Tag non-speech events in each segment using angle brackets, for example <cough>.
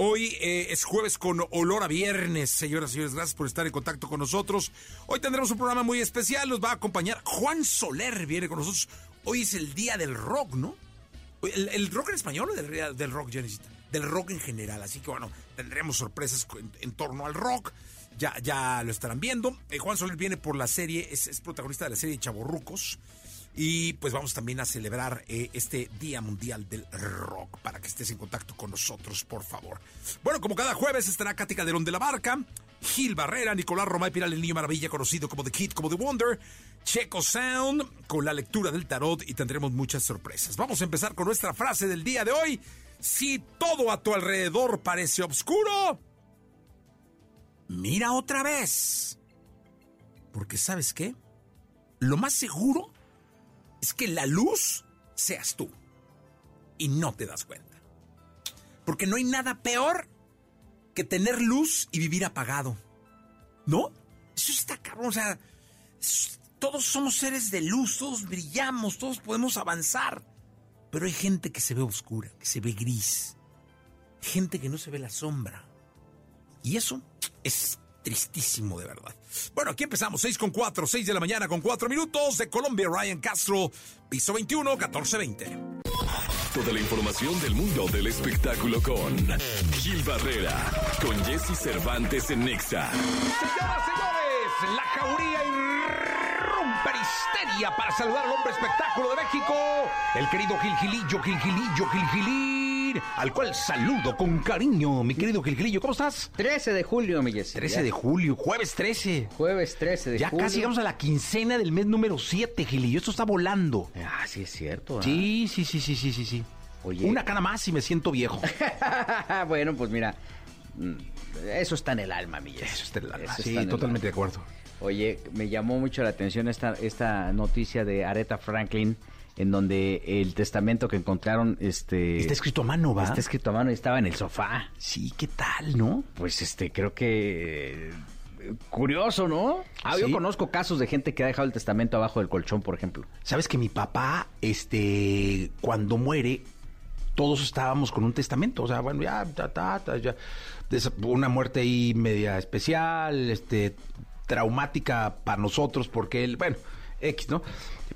Hoy eh, es jueves con olor a viernes, señoras y señores. Gracias por estar en contacto con nosotros. Hoy tendremos un programa muy especial. Nos va a acompañar Juan Soler, viene con nosotros. Hoy es el día del rock, ¿no? ¿El, rock en español o del, rock, Janisita? Del rock en general. Así que bueno, tendremos sorpresas en, torno al rock. Ya, ya lo estarán viendo. Eh, Juan Soler viene por la serie, es, es protagonista de la serie Chaborrucos. Y pues vamos también a celebrar eh, este Día Mundial del Rock para que estés en contacto con nosotros, por favor. Bueno, como cada jueves estará Katy Calderón de la Barca, Gil Barrera, Nicolás Romay Piral, el niño maravilla conocido como The Kid, como The Wonder, Checo Sound con la lectura del tarot y tendremos muchas sorpresas. Vamos a empezar con nuestra frase del día de hoy. Si todo a tu alrededor parece oscuro, mira otra vez. Porque sabes qué? Lo más seguro es que la luz seas tú. Y no te das cuenta. Porque no hay nada peor que tener luz y vivir apagado. ¿No? Eso está cabrón. O sea, todos somos seres de luz, todos brillamos, todos podemos avanzar. Pero hay gente que se ve oscura, que se ve gris. Gente que no se ve la sombra. Y eso es tristísimo de verdad. Bueno, aquí empezamos, 6 con 4, 6 de la mañana con 4 minutos de Colombia, Ryan Castro, piso 21, 1420. Toda la información del mundo del espectáculo con Gil Barrera, con Jesse Cervantes en Nexa. Señoras, señores, la jauría histeria para saludar al hombre espectáculo de México, el querido Gil Gilillo, Gil Gilillo, Gil Gilillo al cual saludo con cariño, mi querido Gilgrillo. ¿Cómo estás? 13 de julio, mi 13 de julio, jueves 13. Jueves 13 de ya julio. Ya casi llegamos a la quincena del mes número 7, Gilillo. Esto está volando. Ah, sí es cierto. Sí, sí, sí, sí, sí, sí, sí. Oye. Una cana más y me siento viejo. <laughs> bueno, pues mira, mm, eso está en el alma, mi Eso está en el alma. sí, totalmente de acuerdo. Oye, me llamó mucho la atención esta, esta noticia de Aretha Franklin en donde el testamento que encontraron este está escrito a mano, ¿va? Está escrito a mano y estaba en el sofá. Sí, ¿qué tal, no? Pues este creo que curioso, ¿no? Ah, yo conozco casos de gente que ha dejado el testamento abajo del colchón, por ejemplo. Sabes que mi papá este cuando muere todos estábamos con un testamento, o sea, bueno, ya, ta, ta, ta, ya, una muerte ahí media especial, este, traumática para nosotros, porque él, bueno, X, ¿no?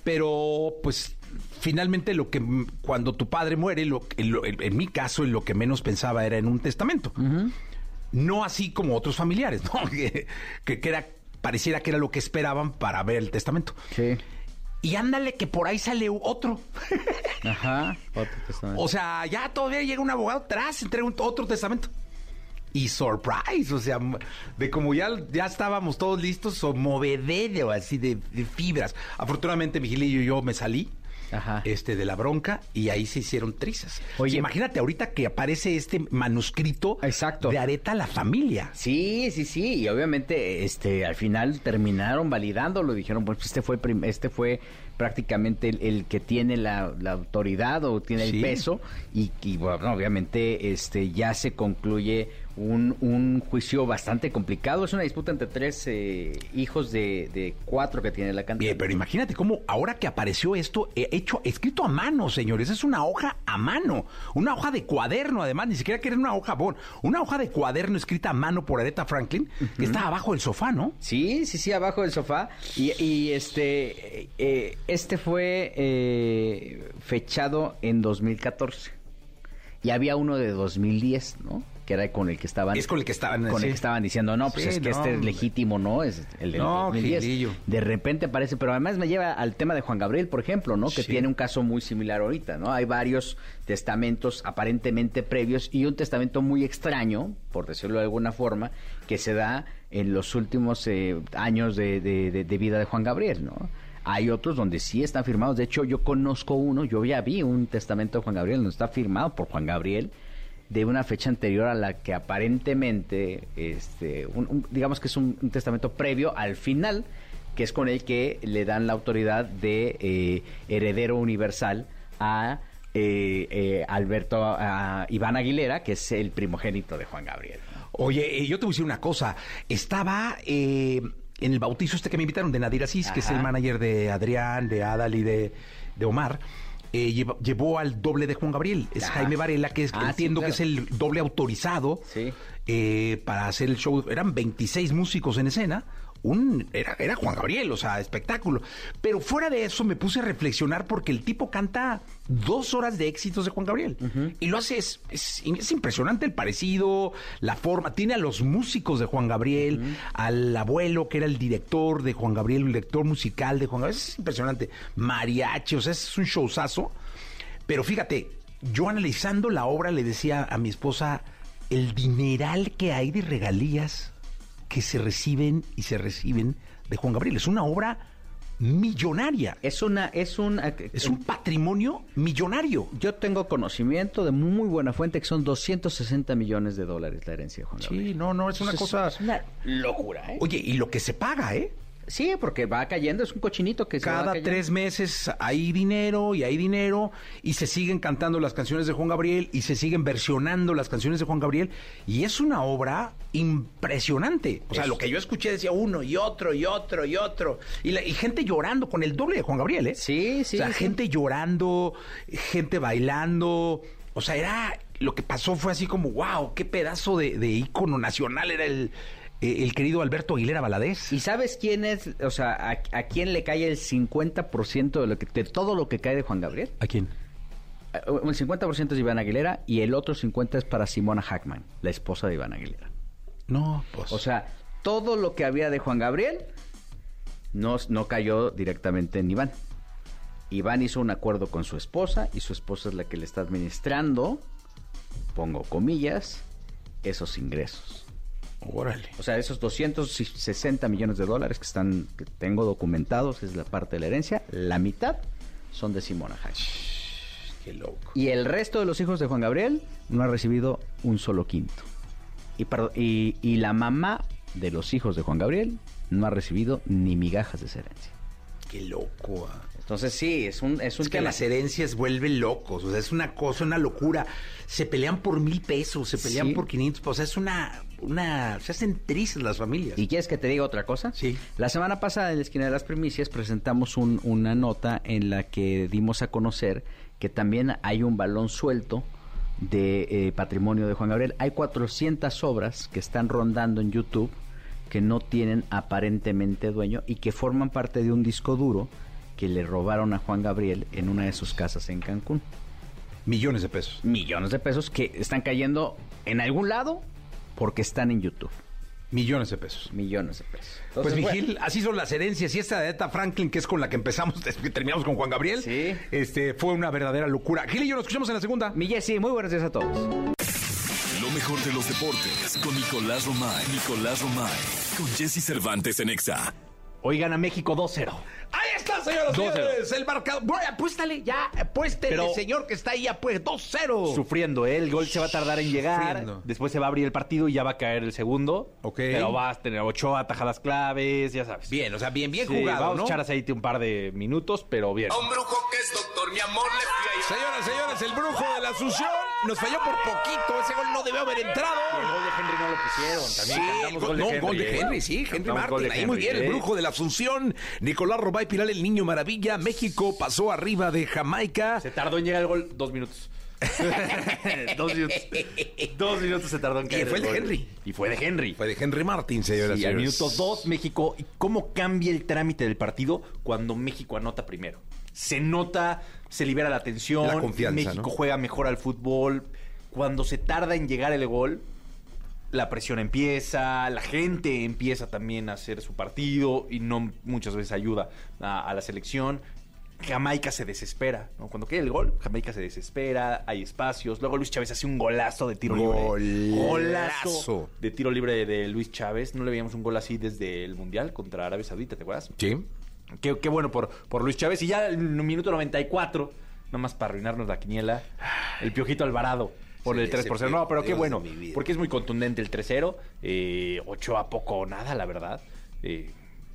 Pero, pues, finalmente lo que cuando tu padre muere, lo, en, mi caso, en lo que menos pensaba era en un testamento. No así como otros familiares, ¿no? <laughs> que, que, era, pareciera que era lo que esperaban para ver el testamento. Sí. Y ándale que por ahí sale otro. <laughs> Ajá, otro testamento. O sea, ya todavía llega un abogado atrás, entrega otro testamento. Y surprise, o sea, de como ya, ya estábamos todos listos, o movedero así de, de fibras. Afortunadamente, Vigilillo y yo me salí este de la bronca y ahí se hicieron trizas. Oye, imagínate ahorita que aparece este manuscrito Exacto. de Areta la familia. Sí, sí, sí, y obviamente este al final terminaron validándolo, dijeron, pues este fue este fue prácticamente el, que tiene la, autoridad o tiene el peso y, y, bueno, obviamente este ya se concluye un, un, juicio bastante complicado. Es una disputa entre tres eh, hijos de, cuatro que tiene la cantidad. Bien, pero imagínate cómo ahora que apareció esto, eh, hecho, escrito a mano, señores, es una hoja a mano, una hoja de cuaderno, además, ni siquiera que era una hoja bon, una hoja de cuaderno escrita a mano por Aretha Franklin, que está abajo del sofá, ¿no? Sí, sí, sí, abajo del sofá. Y, y este, eh, este fue fechado en 2014. Y había uno de 2010, ¿no? Que era con el que estaban es con el que estaban con el que estaban diciendo no pues es que este es legítimo no es el del no, 2010 de repente aparece pero además me lleva al tema de Juan Gabriel por ejemplo no que tiene un caso muy similar ahorita no hay varios testamentos aparentemente previos y un testamento muy extraño por decirlo de alguna forma que se da en los últimos eh, años de, de vida de Juan Gabriel no hay otros donde sí están firmados. De hecho, yo conozco uno, yo ya vi un testamento de Juan Gabriel donde está firmado por Juan Gabriel de una fecha anterior a la que aparentemente, este, digamos que es un, testamento previo al final, que es con el que le dan la autoridad de eh, heredero universal a eh, eh, Alberto, a Iván Aguilera, que es el primogénito de Juan Gabriel. Oye, yo te voy a decir una cosa. Estaba en el bautizo este que me invitaron de Nadir Asís, que es el manager de Adrián, de Adal y de, Omar. Eh, llevó, al doble de Juan Gabriel. Es Jaime Varela, que es, ah, entiendo que es el doble autorizado eh, para hacer el show. Eran 26 músicos en escena un era, era Juan Gabriel, o sea, espectáculo. Pero fuera de eso me puse a reflexionar porque el tipo canta dos horas de éxitos de Juan Gabriel. Y lo hace, es, es, impresionante el parecido, la forma. Tiene a los músicos de Juan Gabriel, al abuelo que era el director de Juan Gabriel, el director musical de Juan Gabriel. Es impresionante. Mariachi, o sea, es un showzazo. Pero fíjate, yo analizando la obra le decía a mi esposa el dineral que hay de regalías que se reciben y se reciben de Juan Gabriel. Es una obra millonaria. Es una, es un, es un patrimonio millonario. Yo tengo conocimiento de muy buena fuente que son 260 millones de dólares la herencia de Juan Gabriel. Sí, no, no, es una cosa. Es una locura, ¿eh? Oye, y lo que se paga, ¿eh? Sí, porque va cayendo, es un cochinito que Cada tres meses hay dinero y hay dinero y se siguen cantando las canciones de Juan Gabriel y se siguen versionando las canciones de Juan Gabriel y es una obra impresionante. O sea, lo que yo escuché decía uno y otro y otro y otro y, gente llorando con el doble de Juan Gabriel, ¿eh? Sí, sí. O sea, gente llorando, gente bailando. O sea, era lo que pasó fue así como, wow, qué pedazo de, de ícono nacional era el, el querido Alberto Aguilera Valadez. ¿Y sabes quién es, o sea, a, quién le cae el 50% de, lo que, de todo lo que cae de Juan Gabriel? ¿A quién? Eh, el 50% es Iván Aguilera y el otro 50% es para Simona Hackman, la esposa de Iván Aguilera. No, pues. O sea, todo lo que había de Juan Gabriel no, no cayó directamente en Iván. Iván hizo un acuerdo con su esposa y su esposa es la que le está administrando, pongo comillas, esos ingresos. Órale. O sea, esos 260 millones de dólares que están que tengo documentados es la parte de la herencia, la mitad son de Simona Hayek. Qué loco. Y el resto de los hijos de Juan Gabriel no ha recibido un solo quinto. Y, y, la mamá de los hijos de Juan Gabriel no ha recibido ni migajas de esa herencia. Qué loco. Ah. Entonces sí, es un es un que las herencias vuelven locos, o sea, es una cosa, una locura. Se pelean por mil pesos, se pelean por 500, o sea, es una una se hacen tristes las familias. ¿Y quieres que te diga otra cosa? Sí. La semana pasada en la esquina de las primicias presentamos una nota en la que dimos a conocer que también hay un balón suelto de eh, patrimonio de Juan Gabriel. Hay 400 obras que están rondando en YouTube que no tienen aparentemente dueño y que forman parte de un disco duro que le robaron a Juan Gabriel en una de sus casas en Cancún. Millones de pesos. Millones de pesos que están cayendo en algún lado porque están en YouTube. Millones de pesos. Millones de pesos. pues Vigil, así son las herencias. Y esta de Eta Franklin, que es con la que empezamos, <laughs> que terminamos con Juan Gabriel, sí. este, fue una verdadera locura. Gil y yo nos escuchamos en la segunda. Mi Jessy, muy buenos días a todos. Lo mejor de los deportes con Nicolás Romay. Nicolás Romay. Con Jesse Cervantes en Exa. Oigan a México 2-0. Ahí está, señoras y señores. El marcador. Bueno, apuéstale, ya, apuéstele, el señor que está ahí, pues 2-0. Sufriendo, ¿eh? El gol se va a tardar en llegar. Después se va a abrir el partido y ya va a caer el segundo. Ok. Pero va a tener ocho atajadas claves, ya sabes. Bien, o sea, bien, bien jugado, Vamos a echar aceite un par de minutos, pero bien. A un brujo que es doctor, mi amor, le fui Señoras, señores, el brujo de la Asunción nos falló por poquito. Ese gol no debió haber entrado. el gol de Henry no lo pusieron. También sí, gol, de Henry. gol de Henry, sí. Henry Martin. Ahí muy bien, el brujo de la Asunción. Nicolás Robay Pilar, el niño maravilla. México pasó arriba de Jamaica. Se tardó en llegar el gol dos minutos. <laughs> dos minutos. Dos minutos se tardó en caer. Y fue de Henry. Y fue de Henry. Fue de Henry Martin, señoras y al minuto dos, México. ¿Cómo cambia el trámite del partido cuando México anota primero? Se nota, se libera la tensión. La confianza. México juega mejor al fútbol. Cuando se tarda en llegar el gol, la presión empieza, la gente empieza también a hacer su partido y no muchas veces ayuda a, la selección. Jamaica se desespera, ¿no? Cuando queda el gol, Jamaica se desespera, hay espacios. Luego Luis Chávez hace un golazo de tiro libre. Golazo de tiro libre de Luis Chávez. No le veíamos un gol así desde el Mundial contra Arabia Saudita, ¿te acuerdas? Sí. Qué, qué bueno por, por Luis Chávez. Y ya en el minuto 94, nomás para arruinarnos la quiniela, el Piojito Alvarado por el 3 por 0. No, pero qué bueno, porque es muy contundente el 3-0. Eh, 8 a poco nada, la verdad. Eh,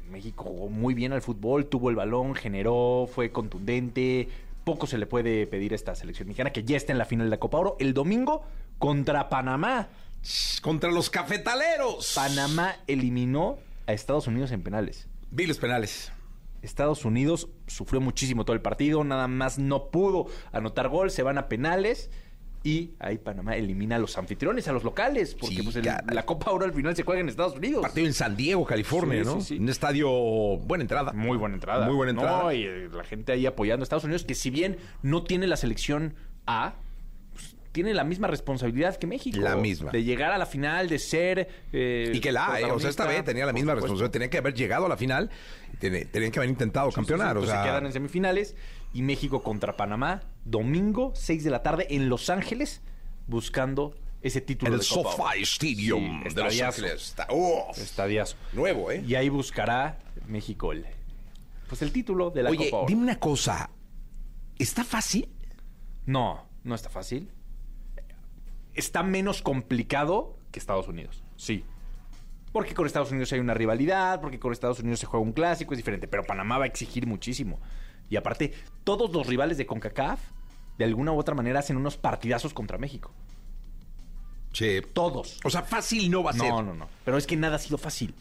México jugó muy bien al fútbol, tuvo el balón, generó, fue contundente. Poco se le puede pedir a esta selección mexicana que ya está en la final de la Copa Oro el domingo contra Panamá. Contra los cafetaleros. Panamá eliminó a Estados Unidos en penales. Vi los penales. Estados Unidos sufrió muchísimo todo el partido, nada más no pudo anotar gol, se van a penales y ahí Panamá elimina a los anfitriones, a los locales, porque pues, la Copa Oro al final se juega en Estados Unidos. Partido en San Diego, California, ¿no? Un estadio, buena entrada. Muy buena entrada. Muy buena entrada. y eh, la gente ahí apoyando a Estados Unidos, que si bien no tiene la selección A, pues, tiene la misma responsabilidad que México. La misma. De llegar a la final, de ser... Eh, y que la A, eh, o sea, esta vez tenía la misma responsabilidad. Tenía que haber llegado a la final, tenían que haber intentado campeonar. o pues sea... se quedan en semifinales y México contra Panamá, domingo, 6 de la tarde, en Los Ángeles, buscando ese título el SoFi Stadium de Los Ángeles. Estadiazo. Nuevo, ¿eh? Y ahí buscará México el, pues el título de la Oye, Copa dime una cosa. ¿Está fácil? No, no está fácil. Está menos complicado que Estados Unidos. Sí. Porque con Estados Unidos hay una rivalidad, porque con Estados Unidos se juega un clásico, es diferente. Pero Panamá va a exigir muchísimo. Y aparte, todos los rivales de CONCACAF, de alguna u otra manera, hacen unos partidazos contra México. Sí. Todos. O sea, fácil no va a ser. No, no, no. Pero es que nada ha sido fácil.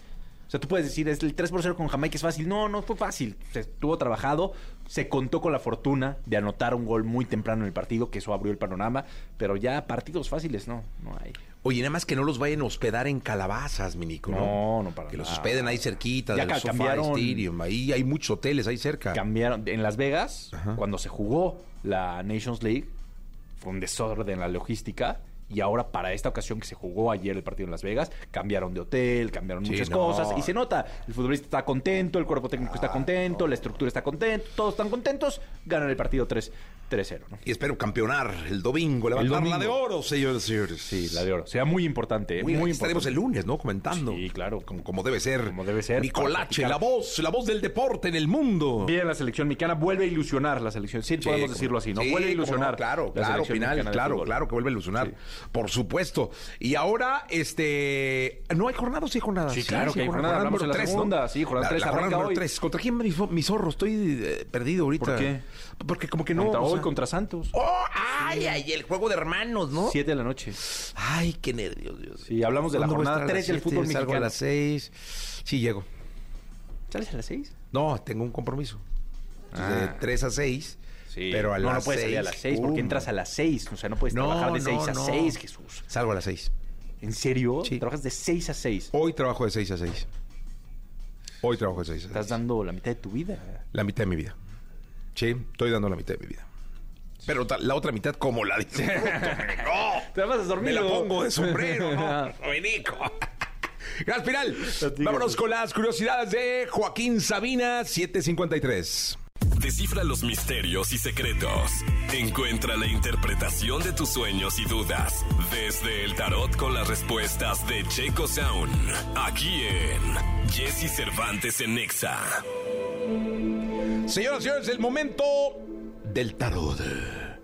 O sea, tú puedes decir, es el 3 por 0 con Jamaica es fácil. No, no fue fácil. Se estuvo trabajado, se contó con la fortuna de anotar un gol muy temprano en el partido, que eso abrió el panorama. Pero ya partidos fáciles, no, no hay. Oye, nada más que no los vayan a hospedar en calabazas, Minico. No, no, no para Que los hospeden ahí cerquita ya del cambiaron, Stadium. Ahí hay muchos hoteles ahí cerca. Cambiaron. En Las Vegas, cuando se jugó la Nations League, fue un desorden en la logística y ahora para esta ocasión que se jugó ayer el partido en Las Vegas, cambiaron de hotel, cambiaron muchas cosas y se nota, el futbolista está contento, el cuerpo técnico está contento, la estructura está contenta, todos están contentos, ganan el partido 3 3-0. Y espero campeonar el domingo, levantar la de oro, señores señores. Sí, la de oro. Sea muy importante. Muy, muy Estaremos el lunes, ¿no? Comentando. Sí, claro. Como, debe ser. Como debe ser. Nicolache, la voz, la voz del deporte en el mundo. Bien, la selección mexicana vuelve a ilusionar la selección. Sí, podemos decirlo así, ¿no? vuelve a ilusionar. claro, claro, final, claro, claro que vuelve a ilusionar. Por supuesto. Y ahora, este. ¿No hay jornadas? Sí, jornadas. Sí, claro que hay jornada. Hablamos de la segunda. Sí, jornada 3 arranca hoy. 3. ¿Contra quién mi zorro? Estoy eh, perdido ahorita. ¿Por qué? Porque como que no. Contra hoy, contra Santos. ¡Oh! ¡Ay, ay! El juego de hermanos, ¿no? Siete de la noche. Ay, qué nervios, Dios. Sí, hablamos de la jornada 3 del fútbol mexicano. Salgo a las 6. Sí, llego. ¿Sales a las 6? No, tengo un compromiso. de 3 a 6. Sí. Pero a no, las no puedes salir a las 6 porque entras a las 6. O sea, no puedes trabajar de 6 a 6, Jesús. Salgo a las 6. ¿En serio? Sí. ¿Trabajas de 6 a 6? Hoy trabajo de 6 a 6. Hoy trabajo de 6 a 6. Estás dando la mitad de tu vida. La mitad de mi vida. Sí, estoy dando la mitad de mi vida. Pero la otra mitad, como la dice. ¡No! <laughs> Te vas a dormir. Me la pongo de sombrero, ¿no? <laughs> Nico. Gran <laughs> final. Vámonos con las curiosidades de Joaquín Sabina, 753. Descifra los misterios y secretos. Encuentra la interpretación de tus sueños y dudas desde el tarot con las respuestas de Checo Sound. Aquí en Jesse Cervantes en Nexa. Señoras y señores, el momento del tarot.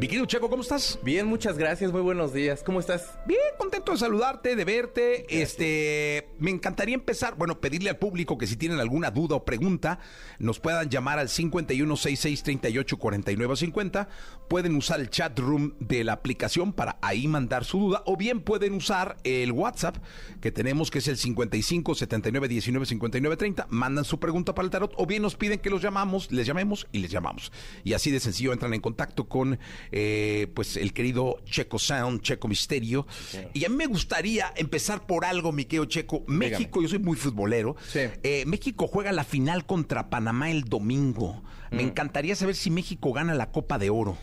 Mi querido Checo, ¿cómo estás? Bien, muchas gracias, muy buenos días. ¿Cómo estás? Bien, contento de saludarte, de verte. Este, me encantaría empezar, bueno, pedirle al público que si tienen alguna duda o pregunta, nos puedan llamar al 5166384950. Pueden usar el chat room de la aplicación para ahí mandar su duda, o bien pueden usar el WhatsApp que tenemos, que es el 55 79 19 59 30. Mandan su pregunta para el tarot, o bien nos piden que los llamamos, les llamemos y les llamamos. Y así de sencillo entran en contacto con eh, pues el querido Checo Sound, Checo Misterio. Y a mí me gustaría empezar por algo, mi querido Checo. México, yo soy muy futbolero. Eh, México juega la final contra Panamá el domingo. Me mm. encantaría saber si México gana la Copa de Oro.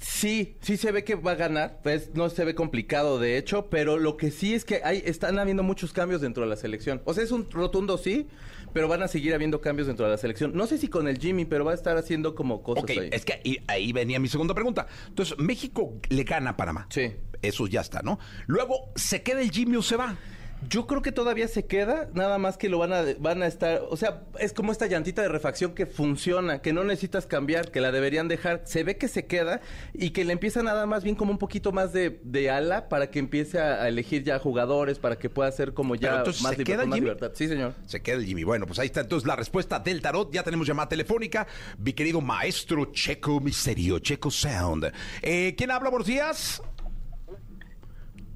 Sí, sí se ve que va a ganar, pues no se ve complicado de hecho, pero lo que sí es que hay, están habiendo muchos cambios dentro de la selección. O sea, es un rotundo sí, pero van a seguir habiendo cambios dentro de la selección. No sé si con el Jimmy, pero va a estar haciendo como cosas Ok, ahí. es que ahí, ahí venía mi segunda pregunta. Entonces, México le gana a Panamá. Sí. Eso ya está, ¿no? Luego, ¿se queda el Jimmy o se va? Yo creo que todavía se queda, nada más que lo van a, van a estar, o sea, es como esta llantita de refacción que funciona, que no necesitas cambiar, que la deberían dejar, se ve que se queda y que le empieza nada más bien como un poquito más de, de ala para que empiece a, a elegir ya jugadores, para que pueda ser como ya entonces, más, ¿se liber- queda más Jimmy? libertad. Sí, señor. Se queda el Jimmy. Bueno, pues ahí está entonces la respuesta del tarot. Ya tenemos llamada telefónica. Mi querido maestro Checo Misterio, Checo Sound. Eh, ¿Quién habla? Buenos días.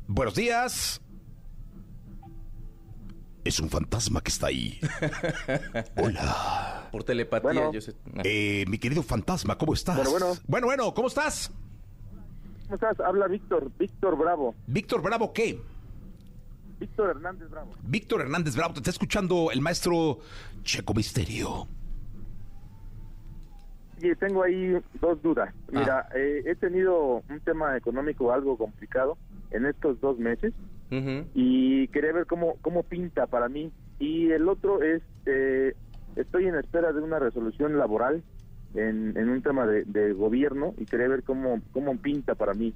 Buenos días. Es un fantasma que está ahí. <laughs> Hola. Por telepatía, Bueno. yo sé. Eh, mi querido fantasma, ¿cómo estás? Bueno, bueno. Bueno, bueno, ¿cómo estás? ¿Cómo estás? Habla Víctor, Víctor Bravo. Víctor Bravo, ¿qué? Víctor Hernández Bravo. Víctor Hernández Bravo, te está escuchando el maestro Checo Misterio. Y tengo ahí dos dudas. Ah. Mira, eh, he tenido un tema económico algo complicado en estos dos meses Y quería ver cómo, cómo pinta para mí. Y el otro es, eh, estoy en espera de una resolución laboral en, en un tema de, de gobierno y quería ver cómo, cómo pinta para mí.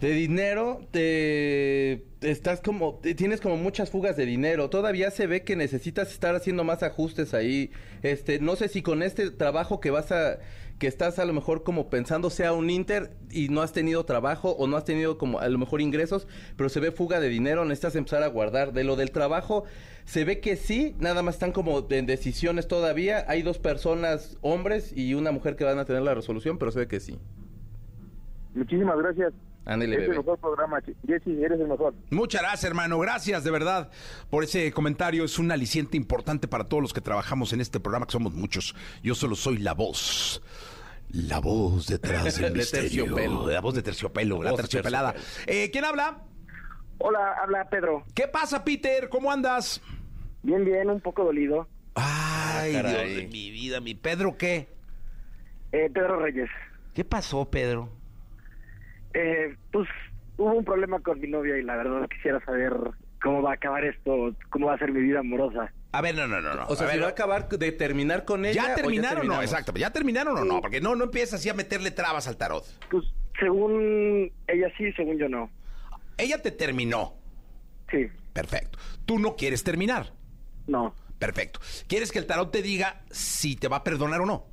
De dinero, te estás como, te- tienes como muchas fugas de dinero. Todavía se ve que necesitas estar haciendo más ajustes ahí. Este, no sé si con este trabajo que vas a, que estás a lo mejor como pensando sea un Inter y no has tenido trabajo o no has tenido como a lo mejor ingresos, pero se ve fuga de dinero, necesitas empezar a guardar. De lo del trabajo, se ve que sí, nada más están como en decisiones todavía. Hay dos personas, hombres y una mujer que van a tener la resolución, pero se ve que sí. Muchísimas gracias. El mejor programa. Jesse, eres el mejor. Muchas gracias, hermano. Gracias, de verdad, por ese comentario. Es un aliciente importante para todos los que trabajamos en este programa, que somos muchos. Yo solo soy la voz. La voz detrás <laughs> del De misterio. terciopelo. La voz de terciopelo, la Voz de terciopelada. Eh, ¿Quién habla? Hola, habla Pedro. ¿Qué pasa, Peter? ¿Cómo andas? Bien, bien, un poco dolido. Ay, Ah, Dios caray. de mi vida, mi Pedro, ¿qué? Eh, Pedro Reyes. ¿Qué pasó, Pedro? Eh, pues hubo un problema con mi novia y la verdad quisiera saber cómo va a acabar esto, cómo va a ser mi vida amorosa. A ver, no, no, no, no. O sea, A si ver, va a acabar de terminar con ella. ¿Ya o terminaron o no? Exacto, ¿ya terminaron o no? Porque no, no empiezas así a meterle trabas al tarot. Pues según ella sí, según yo no. Ella te terminó. Sí, Perfecto. Tú no quieres terminar. no. Perfecto. ¿Quieres que el tarot te diga si te va a perdonar o no?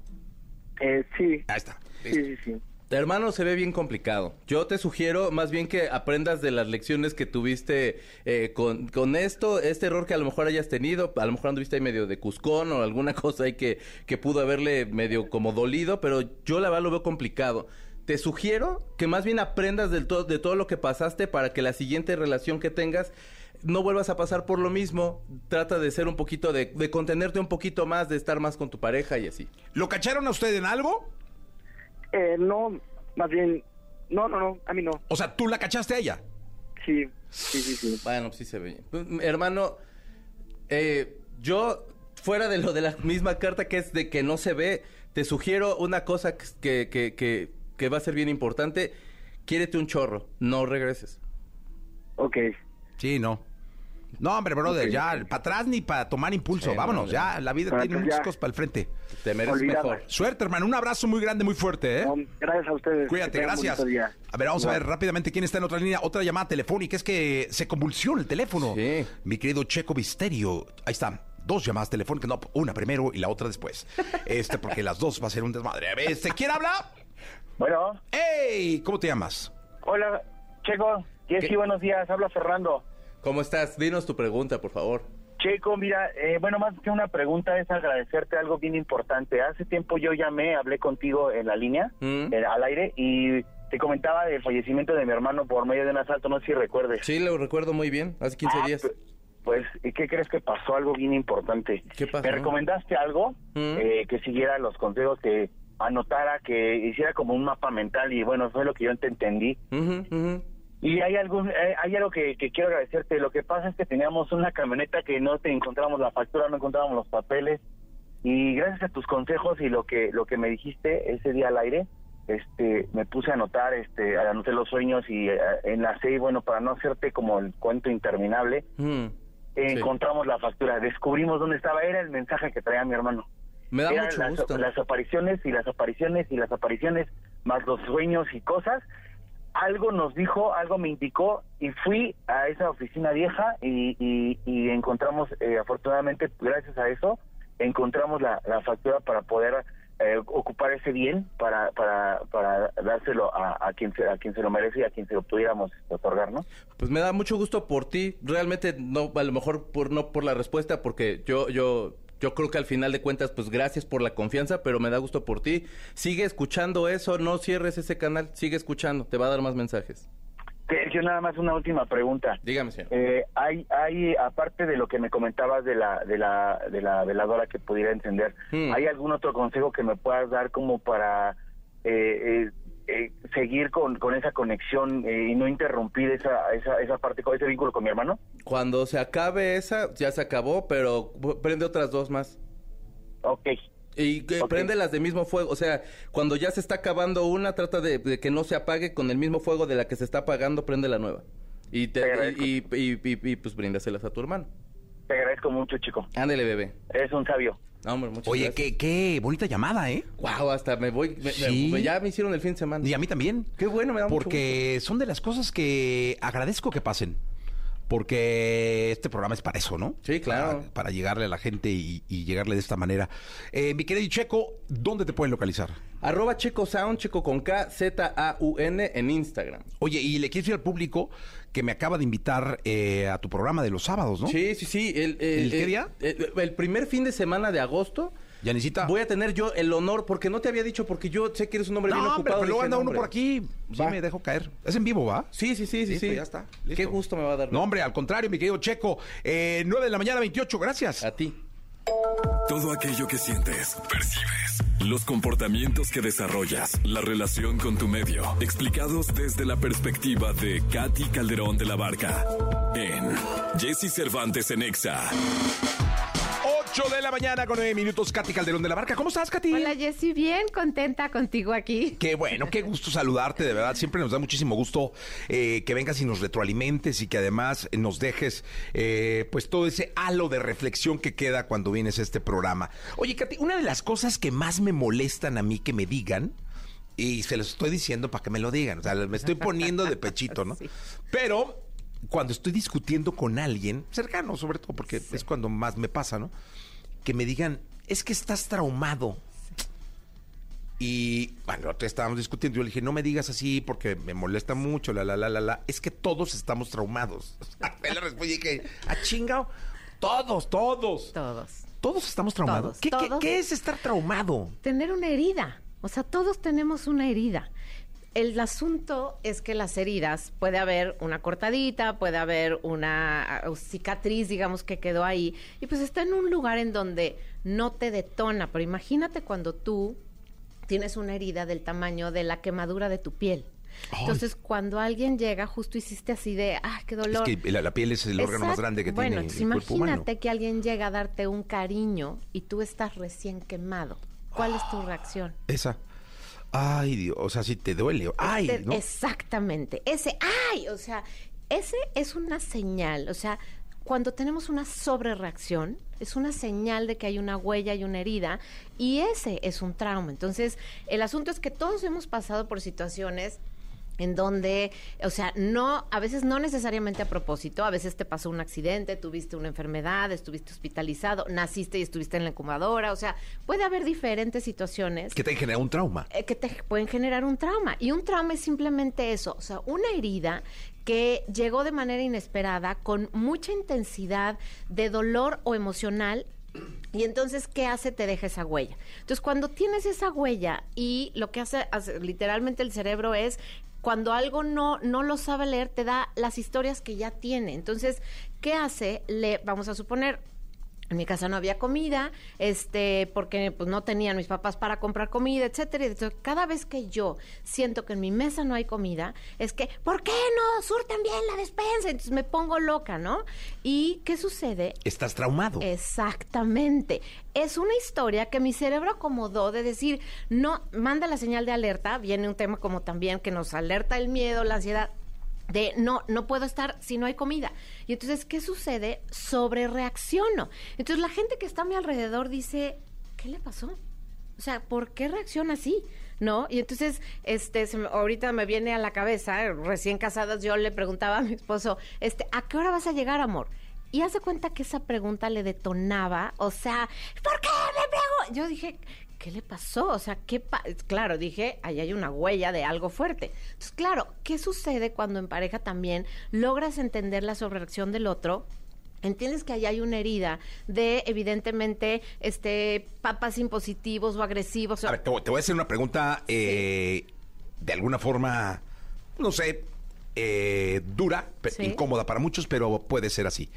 Eh, sí, Ahí está. sí, sí, sí. Hermano, se ve bien complicado. Yo te sugiero más bien que aprendas de las lecciones que tuviste eh, con, con esto, este error que a lo mejor hayas tenido. A lo mejor anduviste ahí medio de cuscón o alguna <laughs> cosa ahí que, que pudo haberle medio como dolido, pero yo la verdad lo veo complicado. Te sugiero que más bien aprendas de todo lo que pasaste para que la siguiente relación que tengas no vuelvas a pasar por lo mismo. Trata de ser un poquito, de, de contenerte un poquito más, de estar más con tu pareja y así. ¿Lo cacharon a usted en algo? Eh, no, más bien, no, no, no, a mí no. O sea, ¿tú la cachaste a ella? Sí, sí, sí, sí. Bueno, pues sí se ve. Pues, Hermano, eh, yo, fuera de lo de la misma carta que es de que no se ve, te sugiero una cosa que, que, que, que va a ser bien importante. Quiérete un chorro, no regreses. Ok. Sí, no. No, hombre, brother, ya, para atrás ni para tomar impulso. Sí, Vámonos, no, ya, la vida tiene muchas ya. cosas para el frente. Te mereces mejor. Suerte, hermano. Un abrazo muy grande, muy fuerte, ¿eh? Gracias a ustedes. Cuídate, gracias. A ver, vamos a ver rápidamente quién está en otra línea. Otra llamada telefónica. Es que se convulsiona el teléfono. Sí. Mi querido Checo Misterio. Ahí están. Dos llamadas telefónicas. No, una primero y la otra después. <laughs> Este, porque las dos va a ser un desmadre. A ver, Este, ¿quién habla? Bueno, ¡Ey! ¿Cómo te llamas? hola, Checo. Jessy, ¿Qué? buenos días. Habla Fernando. ¿Cómo estás? Dinos tu pregunta, por favor. Checo, mira, eh, bueno, más que una pregunta es agradecerte algo bien importante. Hace tiempo yo llamé, hablé contigo en la línea, Mm. eh, al aire, y te comentaba del fallecimiento de mi hermano por medio de un asalto, no sé si recuerdes. Sí, lo recuerdo muy bien, hace 15 Ah, días. pu- Pues, ¿y ¿qué crees que pasó? Algo bien importante. ¿Qué pasó? Me recomendaste algo, Mm. eh, que siguiera los consejos, que anotara, que hiciera como un mapa mental, y bueno, fue lo que yo te entendí. Ujú, ujú. Y hay algún, eh, hay algo que, que quiero agradecerte. Lo que pasa es que teníamos una camioneta que no te encontramos la factura, no encontrábamos los papeles. Y gracias a tus consejos y lo que lo que me dijiste ese día al aire, este me puse a anotar este anoté los sueños y eh, enlacé y bueno para no hacerte como el cuento interminable Mm. encontramos la factura descubrimos dónde estaba era el mensaje que traía mi hermano Me da Eran mucho las, gusto. las apariciones y las apariciones y las apariciones más los sueños y cosas algo nos dijo algo me indicó y fui a esa oficina vieja y, y- encontramos eh, afortunadamente gracias a eso encontramos la, la factura para poder eh, ocupar ese bien para para para dárselo a, a quien se a quien se lo merece y a quien se lo pudiéramos otorgar no Pues me da mucho gusto por ti. Realmente no, a lo mejor por no por la respuesta, porque yo, yo, yo creo que al final de cuentas, pues gracias por la confianza, pero me da gusto por ti. Sigue escuchando eso, no cierres ese canal, sigue escuchando, te va a dar más mensajes. Sergio nada más una última pregunta Dígame, señor. Eh, hay, hay, aparte de lo que me comentabas de la, de la, de la veladora que pudiera encender, Hmm. ¿hay algún otro consejo que me puedas dar como para eh, eh, eh, seguir con, con esa conexión eh, y no interrumpir esa, esa, esa parte, con ese vínculo con mi hermano? Cuando se acabe esa, ya se acabó, pero prende otras dos más. Ok. Y Ok. prende las de mismo fuego. O sea, cuando ya se está acabando una, trata de, de que no se apague con el mismo fuego de la que se está apagando, prende la nueva. Y, te, Te y, y- y- y, pues bríndaselas a tu hermano. Te agradezco mucho, chico. Ándele, bebé. Eres un sabio. No, hombre, muchas Oye, gracias. qué, qué bonita llamada, ¿eh? Wow, hasta me voy. me- Sí. me- ya me hicieron el fin de semana. Y a mí también. Qué bueno, me da mucho Porque son de las cosas que agradezco que pasen. Porque este programa es para eso, ¿no? Sí, claro. Para, para llegarle a la gente y, y llegarle de esta manera. Eh, mi querido Checo, ¿dónde te pueden localizar? Arroba Checo Sound, Checo con K, Z-A-U-N en Instagram. Oye, y le quiero decir al público que me acaba de invitar eh, a tu programa de los sábados, ¿no? Sí, sí, sí. El, ¿El qué el- día? El, el primer fin de semana de agosto. Yanisita. Voy a tener yo el honor, porque no te había dicho, porque yo sé que eres un hombre bien No, hombre, ocupado. pero luego dije, anda no, uno hombre. por aquí. Sí, me dejo caer. Es en vivo, ¿va? Sí, sí, sí, sí. Listo, sí. ya está, Qué gusto me va a dar. No, hombre, al contrario, mi querido Checo. Eh, 9 de la mañana, 28, gracias. A ti. Todo aquello que sientes, percibes, los comportamientos que desarrollas, la relación con tu medio, explicados desde la perspectiva de Katy Calderón de la Barca. En Jesse Cervantes en Exa. 8 de la mañana con 9 minutos, Katy Calderón de la Barca. ¿Cómo estás, Katy? Hola Jessy, bien contenta contigo aquí. Qué bueno, qué gusto saludarte, de verdad. Siempre nos da muchísimo gusto eh, que vengas y nos retroalimentes y que además nos dejes eh, pues todo ese halo de reflexión que queda cuando vienes a este programa. Oye, Katy, una de las cosas que más me molestan a mí que me digan, y se los estoy diciendo para que me lo digan, o sea, me estoy poniendo de pechito, ¿no? <laughs> Sí. Pero cuando estoy discutiendo con alguien, cercano sobre todo, porque es cuando más me pasa, ¿no? Que me digan, es que estás traumado. Y bueno, estábamos discutiendo. Yo le dije, no me digas así porque me molesta mucho, la, la, la, la, la. Es que todos estamos traumados. Le respondió y dije, a chingao. Todos, todos. Todos. Todos estamos traumados. Todos, ¿Qué, qué- todos. qué es estar traumado? Tener una herida. O sea, todos tenemos una herida. El asunto es que las heridas, puede haber una cortadita, puede haber una ah, cicatriz, digamos, que quedó ahí, y pues está en un lugar en donde no te detona. Pero imagínate cuando tú tienes una herida del tamaño de la quemadura de tu piel. Entonces, cuando alguien llega, justo hiciste así de, ah, qué dolor. Es que la, la piel es el órgano más grande que bueno, tiene entonces el cuerpo humano. imagínate que alguien llega a darte un cariño y tú estás recién quemado. ¿Cuál es tu reacción? Esa. Ay, Dios, o sea, si te duele. Ay, Este- ¿no? Exactamente. Ese, ay, o sea, ese es una señal. O sea, cuando tenemos una sobrereacción, es una señal de que hay una huella y una herida, y ese es un trauma. Entonces, el asunto es que todos hemos pasado por situaciones en donde, o sea, no, a veces no necesariamente a propósito, a veces te pasó un accidente, tuviste una enfermedad, estuviste hospitalizado, naciste y estuviste en la incubadora, o sea, puede haber diferentes situaciones Que te genera un trauma. eh, que te pueden generar un trauma. Y un trauma es simplemente eso, o sea, una herida que llegó de manera inesperada, con mucha intensidad de dolor o emocional. Y entonces, ¿qué hace? Te deja esa huella. Entonces, cuando tienes esa huella y lo que hace, hace literalmente el cerebro es, cuando algo no, no lo sabe leer, te da las historias que ya tiene. Entonces, ¿qué hace? Le, vamos a suponer, En mi casa no había comida, este, porque pues no tenían mis papás para comprar comida, etcétera. Entonces, cada vez que yo siento que en mi mesa no hay comida, es que, ¿por qué no surten bien la despensa? Entonces me pongo loca, ¿no? ¿Y qué sucede? Estás traumado. Exactamente. Es una historia que mi cerebro acomodó de decir, no, manda la señal de alerta, viene un tema como también que nos alerta el miedo, la ansiedad, de no, no puedo estar si no hay comida. Y entonces, ¿qué sucede? Sobre reacciono. Entonces la gente que está a mi alrededor dice, ¿qué le pasó? O sea, ¿por qué reacciona así? ¿No? Y entonces, este, ahorita me viene a la cabeza, recién casadas, yo le preguntaba a mi esposo, este, ¿a qué hora vas a llegar, amor? Y hace cuenta que esa pregunta le detonaba, o sea, ¿por qué me pregunto? Yo dije, ¿qué le pasó? O sea, ¿qué claro, dije, ahí hay una huella de algo fuerte. Entonces, claro, ¿qué sucede cuando en pareja también logras entender la sobrereacción del otro? entiendes que ahí hay una herida de evidentemente este papas impositivos o agresivos. A ver, te, voy a hacer una pregunta eh, de alguna forma, no sé, eh, dura, incómoda para muchos, pero puede ser así.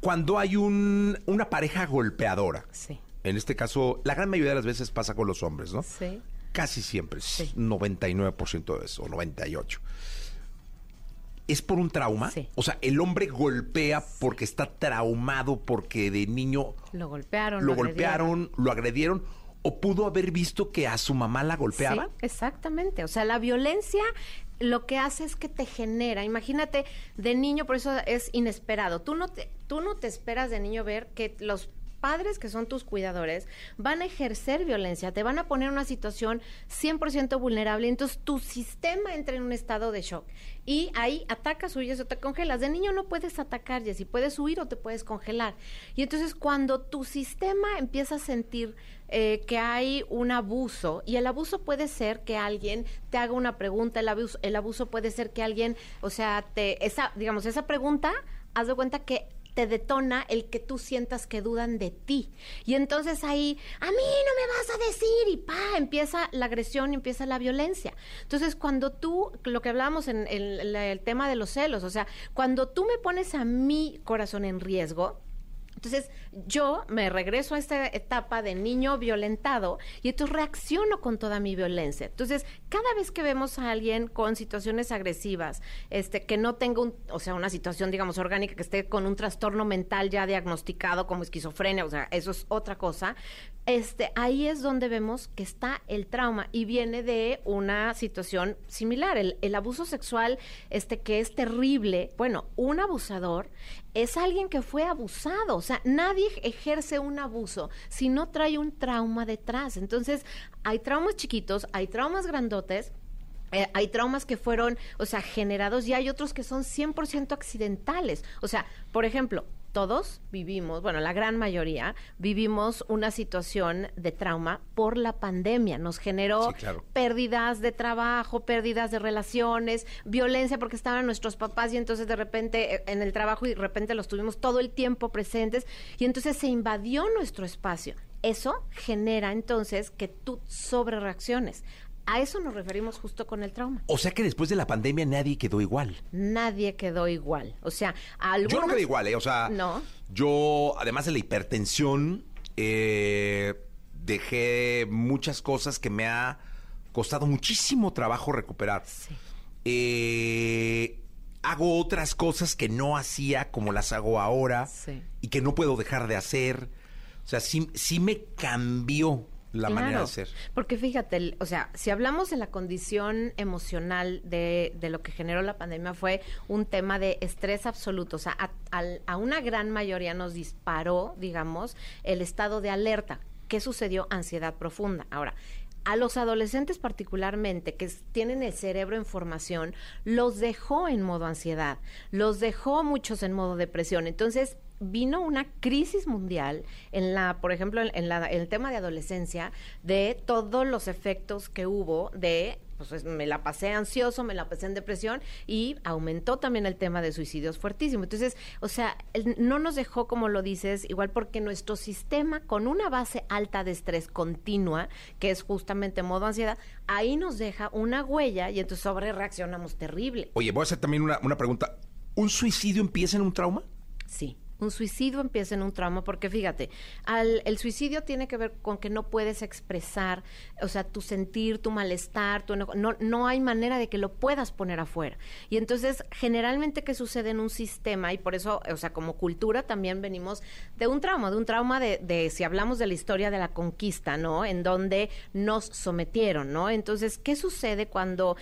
Cuando hay un, una pareja golpeadora, sí. En este caso, la gran mayoría de las veces pasa con los hombres, ¿no? Sí. Casi siempre, sí. 99% de eso, o 98%. ¿Es por un trauma? Sí. O sea, el hombre golpea porque está traumado, porque de niño... Lo golpearon. Lo, golpearon, lo agredieron, o pudo haber visto que a su mamá la golpeaban. Sí, exactamente. O sea, la violencia lo que hace es que te genera, imagínate, de niño, por eso es inesperado. Tú no te, tú no te esperas de niño ver que los padres que son tus cuidadores van a ejercer violencia, te van a poner en una situación 100% vulnerable, entonces tu sistema entra en un estado de shock y ahí atacas, huyes o te congelas. De niño no puedes atacar, si puedes huir o te puedes congelar. Y entonces cuando tu sistema empieza a sentir eh, que hay un abuso y el abuso puede ser que alguien te haga una pregunta, el abuso, el abuso puede ser que alguien, o sea, te esa digamos esa pregunta, haz de cuenta que te detona el que tú sientas que dudan de ti. Y entonces ahí, a mí no me vas a decir y pa, empieza la agresión, empieza la violencia. Entonces cuando tú, lo que hablábamos en el tema de los celos, o sea, cuando tú me pones a mi corazón en riesgo, entonces, yo me regreso a esta etapa de niño violentado y entonces reacciono con toda mi violencia. Entonces, cada vez que vemos a alguien con situaciones agresivas, este, que no tenga un, o sea, una situación, digamos, orgánica, que esté con un trastorno mental ya diagnosticado como esquizofrenia, o sea, eso es otra cosa, este, ahí es donde vemos que está el trauma y viene de una situación similar. El, el abuso sexual, este, que es terrible, bueno, un abusador es alguien que fue abusado. O sea, nadie ejerce un abuso si no trae un trauma detrás. Entonces, hay traumas chiquitos, hay traumas grandotes. Eh, hay traumas que fueron, o sea, generados y hay otros que son 100% accidentales. O sea, por ejemplo, todos vivimos, bueno, la gran mayoría vivimos una situación de trauma por la pandemia. Nos generó pérdidas de trabajo, pérdidas de relaciones, violencia porque estaban nuestros papás y entonces de repente eh, en el trabajo y de repente los tuvimos todo el tiempo presentes y entonces se invadió nuestro espacio. Eso genera entonces que tú sobre reacciones. A eso nos referimos justo con el trauma. O sea que después de la pandemia nadie quedó igual. Nadie quedó igual. O sea, algunos... Yo no quedé igual, ¿eh? O sea, no. yo, además de la hipertensión, eh, dejé muchas cosas que me ha costado muchísimo trabajo recuperar. Sí. Eh, hago otras cosas que no hacía como las hago ahora sí. y que no puedo dejar de hacer. O sea, sí, sí me cambió la manera de ser. Porque fíjate, o sea, si hablamos de la condición emocional de, de, lo que generó la pandemia, fue un tema de estrés absoluto. O sea, a, a una gran mayoría nos disparó, digamos, el estado de alerta. ¿Qué sucedió? Ansiedad profunda. Ahora, a los adolescentes particularmente que tienen el cerebro en formación, los dejó en modo ansiedad, los dejó muchos en modo depresión. Entonces, vino una crisis mundial en la, por ejemplo, en, la, en el tema de adolescencia, de todos los efectos que hubo de pues me la pasé ansioso, me la pasé en depresión y aumentó también el tema de suicidios fuertísimo. Entonces, o sea, no nos dejó, como lo dices, igual porque nuestro sistema con una base alta de estrés continua, que es justamente modo ansiedad, ahí nos deja una huella y entonces sobre reaccionamos terrible. Oye, voy a hacer también una, una pregunta. ¿Un suicidio empieza en un trauma? Sí. Un suicidio empieza en un trauma, porque fíjate, al, el suicidio tiene que ver con que no puedes expresar, o sea, tu sentir, tu malestar, tu enojo, no, no hay manera de que lo puedas poner afuera. Y entonces, generalmente, ¿qué sucede en un sistema? Y por eso, o sea, como cultura también venimos de un trauma, de un trauma de, de si hablamos de la historia de la conquista, ¿no? En donde nos sometieron, ¿no? Entonces, ¿qué sucede cuando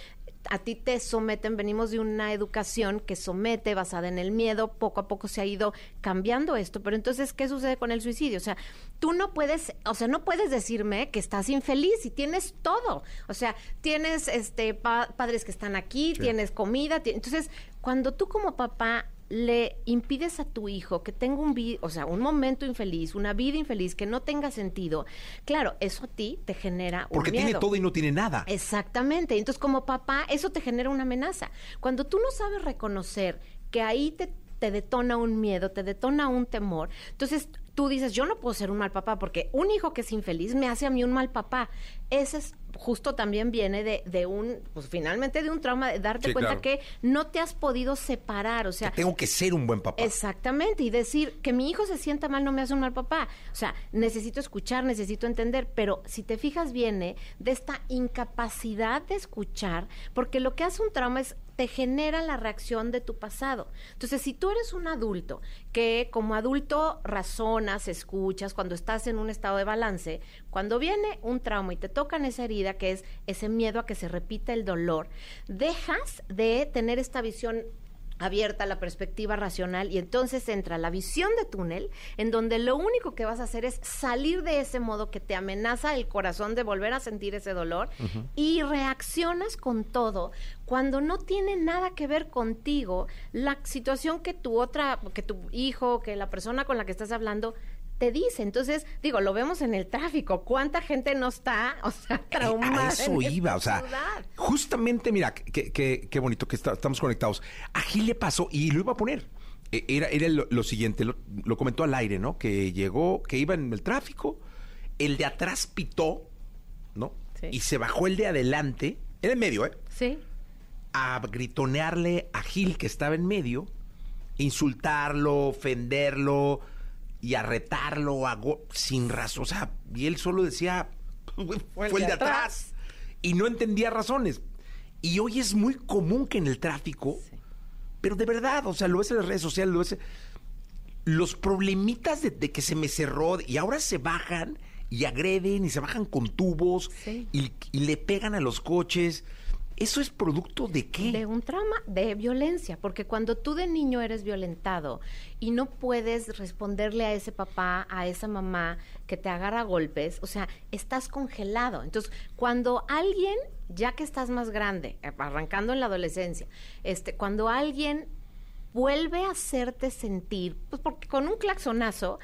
a ti te someten, venimos de una educación que somete basada en el miedo, poco a poco se ha ido cambiando esto, pero entonces, ¿qué sucede con el suicidio? O sea, tú no puedes, o sea, no puedes decirme que estás infeliz y tienes todo, o sea, tienes este padres que están aquí, tienes comida, entonces, cuando tú como papá le impides a tu hijo que tenga un, o sea, un momento infeliz, una vida infeliz que no tenga sentido, claro, eso a ti te genera Porque tiene todo y no tiene nada. Exactamente. Entonces, como papá, eso te genera una amenaza. Cuando tú no sabes reconocer que ahí te, te detona un miedo, te detona un temor, entonces tú dices, yo no puedo ser un mal papá porque un hijo que es infeliz me hace a mí un mal papá. Ese es justo también viene de, de un, pues finalmente de un trauma, de darte cuenta que no te has podido separar, o sea... tengo que ser un buen papá. Exactamente, y decir que mi hijo se sienta mal no me hace un mal papá. O sea, necesito escuchar, necesito entender, pero si te fijas viene de esta incapacidad de escuchar, porque lo que hace un trauma es te genera la reacción de tu pasado. Entonces, si tú eres un adulto que como adulto razonas, escuchas, cuando estás en un estado de balance, cuando viene un trauma y te tocan esa herida, que es ese miedo a que se repita el dolor, dejas de tener esta visión abierta la perspectiva racional y entonces entra la visión de túnel en donde lo único que vas a hacer es salir de ese modo que te amenaza el corazón de volver a sentir ese dolor y reaccionas con todo cuando no tiene nada que ver contigo la situación que tu otra que tu hijo que la persona con la que estás hablando te dice. Entonces, digo, lo vemos en el tráfico. ¿Cuánta gente no está, o sea, traumada? A eso iba, o sea, justamente, mira, qué bonito que estamos conectados. A Gil le pasó, y lo iba a poner, e, era, era lo, siguiente, lo, comentó al aire, ¿no? Que llegó, que iba en el tráfico, el de atrás pitó, ¿no? Y se bajó el de adelante, era en medio, ¿eh? Sí. A gritonearle a Gil, que estaba en medio, insultarlo, ofenderlo, y a retarlo a sin razón. O sea, y él solo decía, fue el, de, atrás. Y no entendía razones. Y hoy es muy común que en el tráfico, pero de verdad, o sea, lo ves en las redes sociales, lo ves. Los problemitas de, que se me cerró y ahora se bajan y agreden y se bajan con tubos y, y le pegan a los coches. ¿Eso es producto de qué? De un trauma de violencia, porque cuando tú de niño eres violentado y no puedes responderle a ese papá, a esa mamá que te agarra golpes, o sea, estás congelado. Entonces, cuando alguien, ya que estás más grande, arrancando en la adolescencia, este, cuando alguien vuelve a hacerte sentir, pues porque con un claxonazo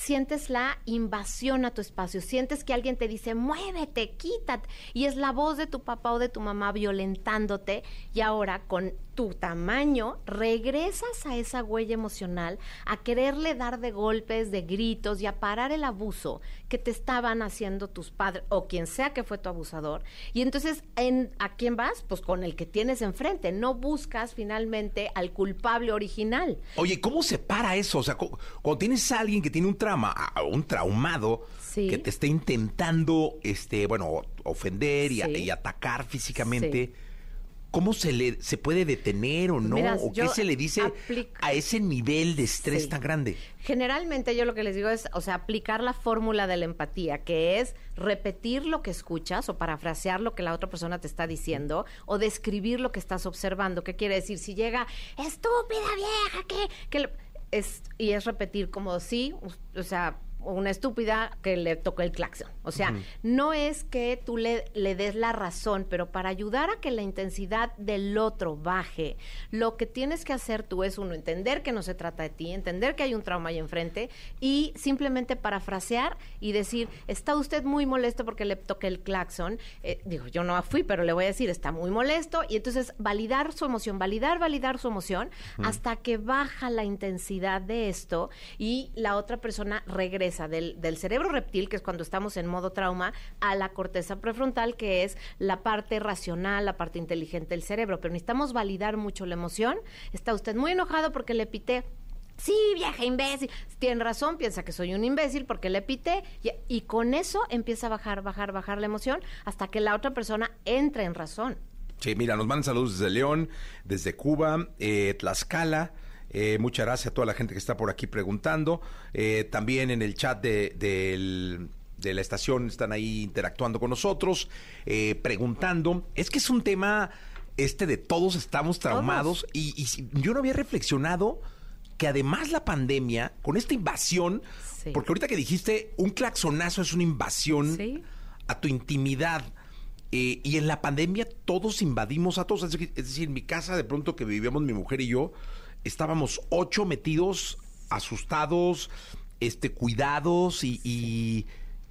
sientes la invasión a tu espacio, sientes que alguien te dice, muévete, quítate, y es la voz de tu papá o de tu mamá violentándote, y ahora con tu tamaño, regresas a esa huella emocional, a quererle dar de golpes, de gritos y a parar el abuso que te estaban haciendo tus padres o quien sea que fue tu abusador. Y entonces, ¿en, ¿a quién vas? Pues con el que tienes enfrente. No buscas finalmente al culpable original. Oye, ¿cómo se para eso? O sea, cuando tienes a alguien que tiene un trauma, un traumado, que te está intentando, este, bueno, ofender y, atacar físicamente. ¿Cómo se le se puede detener o no? ¿O qué se le dice a ese nivel de estrés tan grande? Generalmente yo lo que les digo es, o sea, aplicar la fórmula de la empatía, que es repetir lo que escuchas o parafrasear lo que la otra persona te está diciendo o describir lo que estás observando. ¿Qué quiere decir? Si llega, estúpida vieja, ¿qué? que es, y es repetir como sí, o sea, una estúpida que le tocó el claxon. O sea, no es que tú le, le, des la razón, pero para ayudar a que la intensidad del otro baje, lo que tienes que hacer tú es, uno, entender que no se trata de ti, entender que hay un trauma ahí enfrente y simplemente parafrasear y decir, está usted muy molesto porque le toqué el claxon. Eh, digo, yo no fui, pero le voy a decir, está muy molesto. Y entonces validar su emoción, validar, validar su emoción hasta que baja la intensidad de esto y la otra persona regresa del, cerebro reptil, que es cuando estamos en modo trauma, a la corteza prefrontal, que es la parte racional, la parte inteligente del cerebro. Pero necesitamos validar mucho la emoción. Está usted muy enojado porque le pité sí, vieja imbécil. Tiene razón, piensa que soy un imbécil porque le pité y, con eso empieza a bajar, bajar, bajar la emoción hasta que la otra persona entre en razón. Sí, mira, nos mandan saludos desde León, desde Cuba, eh, Tlaxcala. Eh, muchas gracias a toda la gente que está por aquí preguntando. Eh, también en el chat de, de la estación están ahí interactuando con nosotros, eh, preguntando. Es que es un tema este de todos estamos traumados y, y yo no había reflexionado que además la pandemia, con esta invasión, Sí. porque ahorita que dijiste, un claxonazo es una invasión Sí. a tu intimidad. Eh, y en la pandemia todos invadimos a todos. Es decir, en mi casa de pronto que vivíamos mi mujer y yo, estábamos ocho metidos, asustados, este, cuidados y, y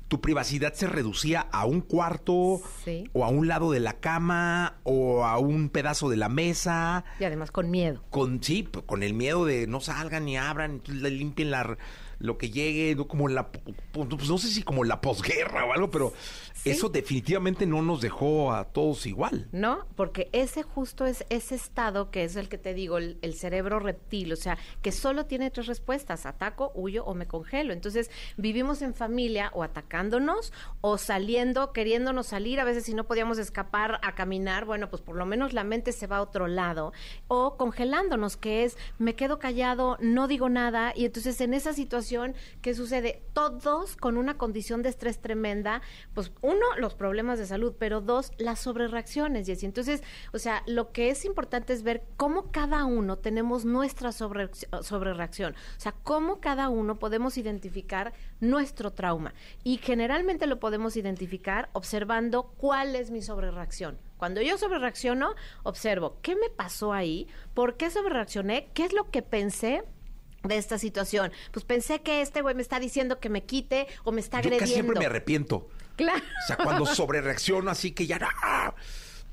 tu privacidad se reducía a un cuarto Sí. o a un lado de la cama o a un pedazo de la mesa. Y además con miedo. Con, sí, con el miedo de no salgan ni abran, limpien la, lo que llegue, no como la, pues no sé si como la posguerra o algo, pero Sí. eso definitivamente no nos dejó a todos igual. ¿No? Porque ese justo es ese estado que es el que te digo, el, el cerebro reptil, o sea, que solo tiene tres respuestas, ataco, huyo o me congelo. Entonces, vivimos en familia o atacándonos o saliendo, queriéndonos salir, a veces si no podíamos escapar a caminar, bueno, pues por lo menos la mente se va a otro lado, o congelándonos, que es, me quedo callado, no digo nada, y entonces en esa situación, ¿qué sucede? Todos con una condición de estrés tremenda, pues uno, los problemas de salud, pero dos, las sobrereacciones, y así. Entonces, o sea, lo que es importante es ver cómo cada uno tenemos nuestra sobre, sobrereacción, o sea, cómo cada uno podemos identificar nuestro trauma. Y generalmente lo podemos identificar observando cuál es mi sobrereacción. Cuando yo sobrereacciono, observo qué me pasó ahí, por qué sobrereaccioné, qué es lo que pensé de esta situación. Pues pensé que este güey me está diciendo que me quite o me está Yo agrediendo. casi siempre me arrepiento. Claro. O sea, cuando <laughs> sobrereacciono así que ya ¡ah!